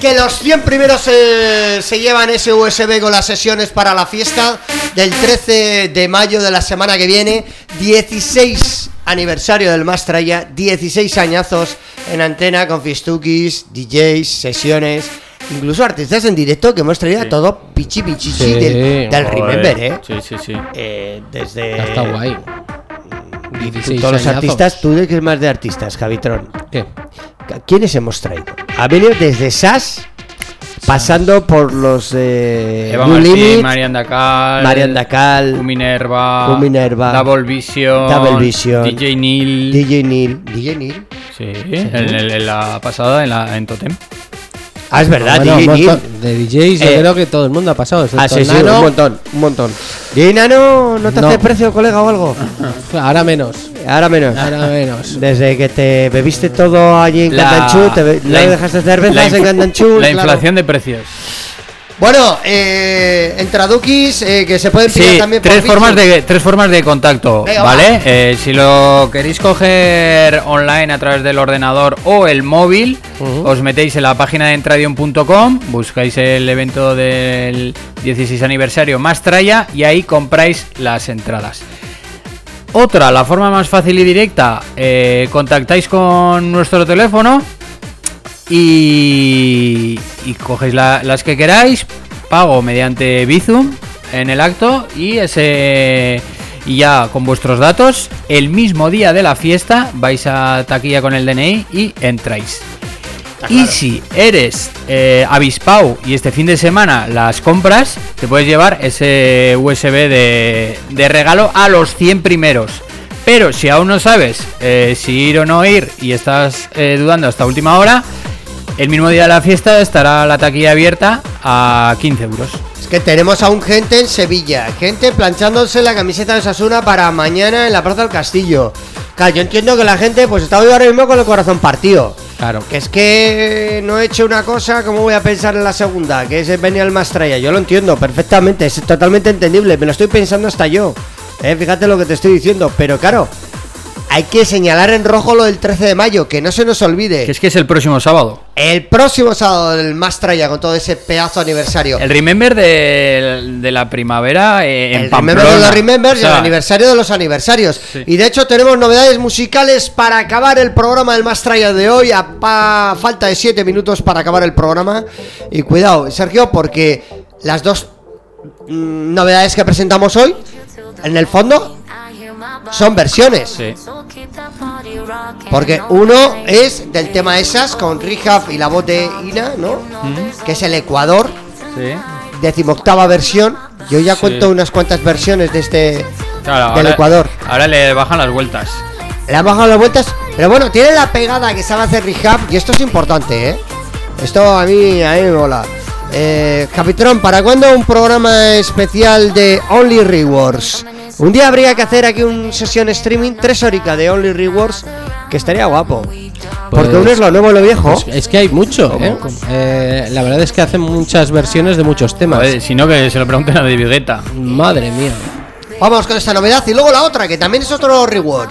Que los 100 primeros eh, se llevan ese USB con las sesiones para la fiesta del 13 de mayo de la semana que viene. 16 aniversario del Mastraya, 16 añazos en antena con fistukis, DJs, sesiones, incluso artistas en directo que hemos traído a todo pichi pichichi Sí, del, del. Remember, ¿eh? Sí, sí, sí. Eh, desde... Está guay. Tú, 16 todos los artistas, tú de qué es más de artistas, Javitron. ¿Qué? ¿A ¿Quiénes hemos traído? Ha venido desde SAS, pasando por los eh, Eva Martín, Limit, Marian Dacal, Marian Dacal, Double Vision, Double Vision, DJ Neil. DJ Neil. DJ Neil. Sí, en, en- en la pasada, en, la, en Totem. Ah, es verdad, Bueno, DJ montón de DJs, yo Eh, creo que todo el mundo ha pasado. Ah, sí, sí, Nano. un montón, un montón. DJ Nano, ¿no te No. hace precio, colega, o algo? Ahora menos. Ahora menos. Ahora menos. Desde que te bebiste todo allí en La- Candanchú, te no dejaste cervezas en Candanchú. La claro. inflación de precios. Bueno, eh, en Tradukis, eh, que se pueden pillar Sí, también por tres formas, de, tres formas de contacto, Venga, ¿vale? va. Eh, si lo queréis coger online a través del ordenador o el móvil, os metéis en la página de entradion.com, buscáis el evento del 16 aniversario más traya y ahí compráis las entradas. Otra, la forma más fácil y directa, eh, contactáis con nuestro teléfono y, y cogéis la- las que queráis, pago mediante Bizum en el acto y ese y ya con vuestros datos el mismo día de la fiesta vais a taquilla con el DNI y entráis. Y si eres eh, avispao y este fin de semana las compras, te puedes llevar ese USB de, de regalo a los 100 primeros. Pero si aún no sabes eh, si ir o no ir y estás eh, dudando hasta última hora, el mismo día de la fiesta estará la taquilla abierta a 15 euros. Es que tenemos aún gente en Sevilla, gente planchándose la camiseta de Sasuna para mañana en la Plaza del Castillo. Claro, yo entiendo que la gente pues está hoy ahora mismo con el corazón partido. Claro. Que es que no he hecho una cosa, ¿cómo voy a pensar en la segunda? Que es venir al Mastraya. Yo lo entiendo perfectamente, es totalmente entendible. Me lo estoy pensando hasta yo. Eh, fíjate lo que te estoy diciendo. Pero claro, hay que señalar en rojo lo del 13 de mayo, que no se nos olvide. Que es que es el próximo sábado. El próximo sábado del Mastraya con todo ese pedazo aniversario. El Remember de, de la primavera eh, en el Pamplona. Remember de los Remember y O sea, el aniversario de los aniversarios. Sí. Y de hecho tenemos novedades musicales para acabar el programa del Mastraya de hoy. A pa- falta de 7 minutos para acabar el programa. Y cuidado, Sergio, porque las dos mm, novedades que presentamos hoy, en el fondo, son versiones. Sí. Porque uno es del tema esas con Rehab y la voz de Ina, ¿no? Que es el Ecuador, Sí. decimoctava versión. Yo ya Sí. cuento unas cuantas versiones de este Claro, del ahora- Ecuador. Ahora le bajan las vueltas. Le han bajado las vueltas, pero bueno, tiene la pegada que sabe hacer Rehab y esto es importante, ¿eh? Esto a mí, a mí me mola. Eh, Capitán, ¿para cuándo un programa especial de Only Rewards? Un día habría que hacer aquí un sesión streaming tres horica de Only Rewards, que estaría guapo. Porque Pues- uno es lo nuevo y lo viejo. Pues es que hay mucho, ¿eh? Eh, La verdad es que hacen muchas versiones de muchos temas. Si no, que se lo pregunten a David Guetta. Madre mía. Vamos con esta novedad y luego la otra, que también es otro reward.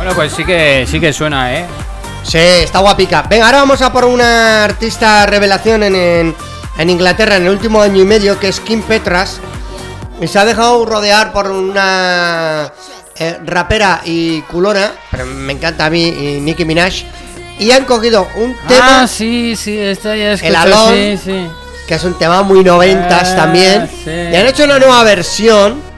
Bueno, pues sí que sí que suena, ¿eh? Sí, está guapica. Venga, ahora vamos a por una artista revelación en, en, en Inglaterra en el último año y medio, que es Kim Petras. Y se ha dejado rodear por una eh, rapera y culona, pero me encanta a mí, y Nicki Minaj. Y han cogido un tema, Ah, sí, sí, esta ya el escucho, Alone, sí, sí. que es un tema muy noventas Ah, también. sí. Y han hecho una nueva versión.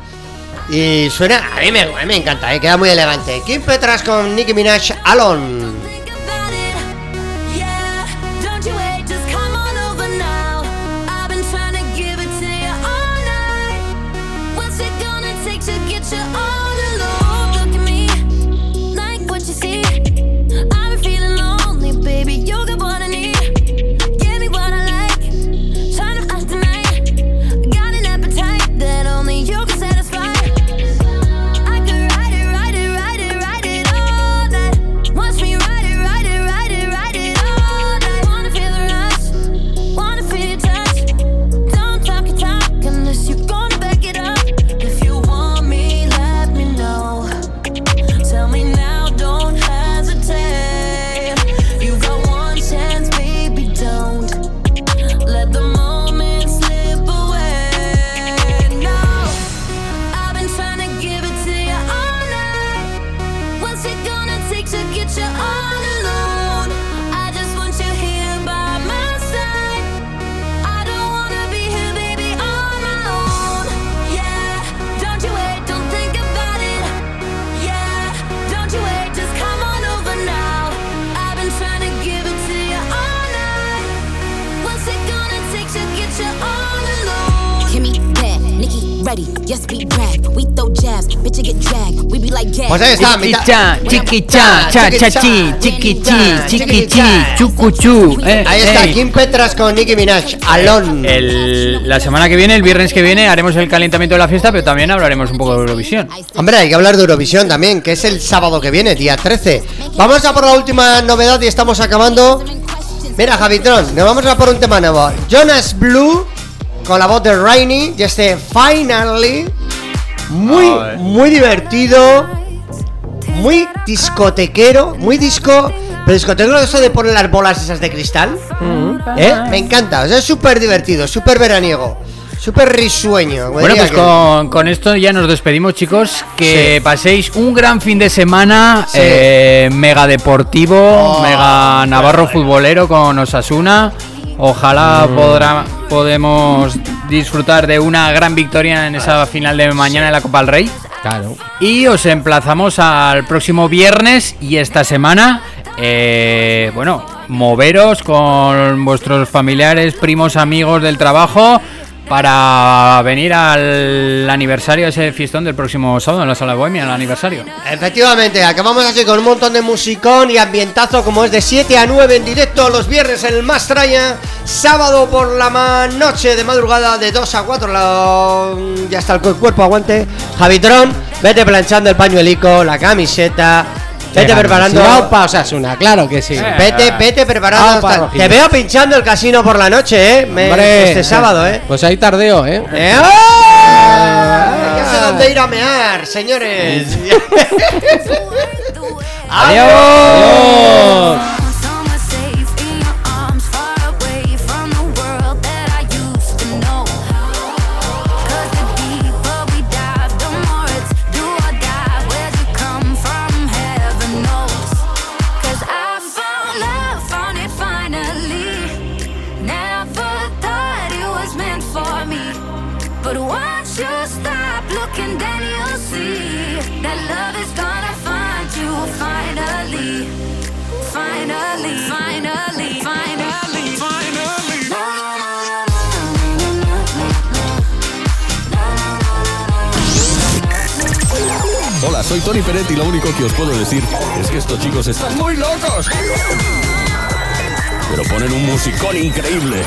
Y suena, a mí me, a mí me encanta, eh, queda muy elegante. Kim Petras con Nicki Minaj, Alone. Pues ahí está, mitad- Chiquicha, chiquicha, cha cha chi, chiquichi, chiquichi, chucuchu. eh, Ahí está, eh. Kim Petras con Nicki Minaj, Alone. El- la semana que viene, el viernes que viene, haremos el calentamiento de la fiesta, pero también hablaremos un poco de Eurovisión. Hombre, hay que hablar de Eurovisión también, que es el sábado que viene, día 13. Vamos a por la última novedad y estamos acabando. Mira, Javitron, nos vamos a por un tema nuevo. Jonas Blue, con la voz de Rainy, y este Finally. Muy, muy divertido. Muy discotequero, muy disco. Pero discotequero eso de poner las bolas esas de cristal. ¿Eh? Me encanta, o sea, es súper divertido, súper veraniego. súper risueño. Bueno, pues que- con, con esto ya nos despedimos, chicos. Que paséis un gran fin de semana. Sí. eh, mega deportivo, Oh, mega navarro futbolero con Osasuna. Ojalá Mm. podrá, podemos disfrutar de una gran victoria en esa final de mañana en la Copa del Rey. Y os emplazamos al próximo viernes y esta semana, eh, bueno, moveros con vuestros familiares, primos, amigos del trabajo para venir al aniversario, ese fiestón del próximo sábado en la Sala Bohemia, el aniversario. Efectivamente, acabamos así con un montón de musicón y ambientazo como es de 7 a 9 en directo los viernes en el Mastraya, sábado por la noche de madrugada de 2 a 4, la- ya está el cu- cuerpo aguante. Javitron, vete planchando el pañuelico, la camiseta, vete preparando... Aupa Osasuna, claro que sí. Vete, vete preparando. Aupa. Te veo pinchando el casino por la noche, ¿eh? Me- Hombre, este sábado, ¿eh? Pues ahí tardeo, ¿eh? ¡Eh! ¡Ah! Ya sé dónde ir a mear, señores. (laughs) Adiós. Somewhere soy Tony Peret y lo único que os puedo decir es que estos chicos están muy locos. Pero ponen un musicón increíble.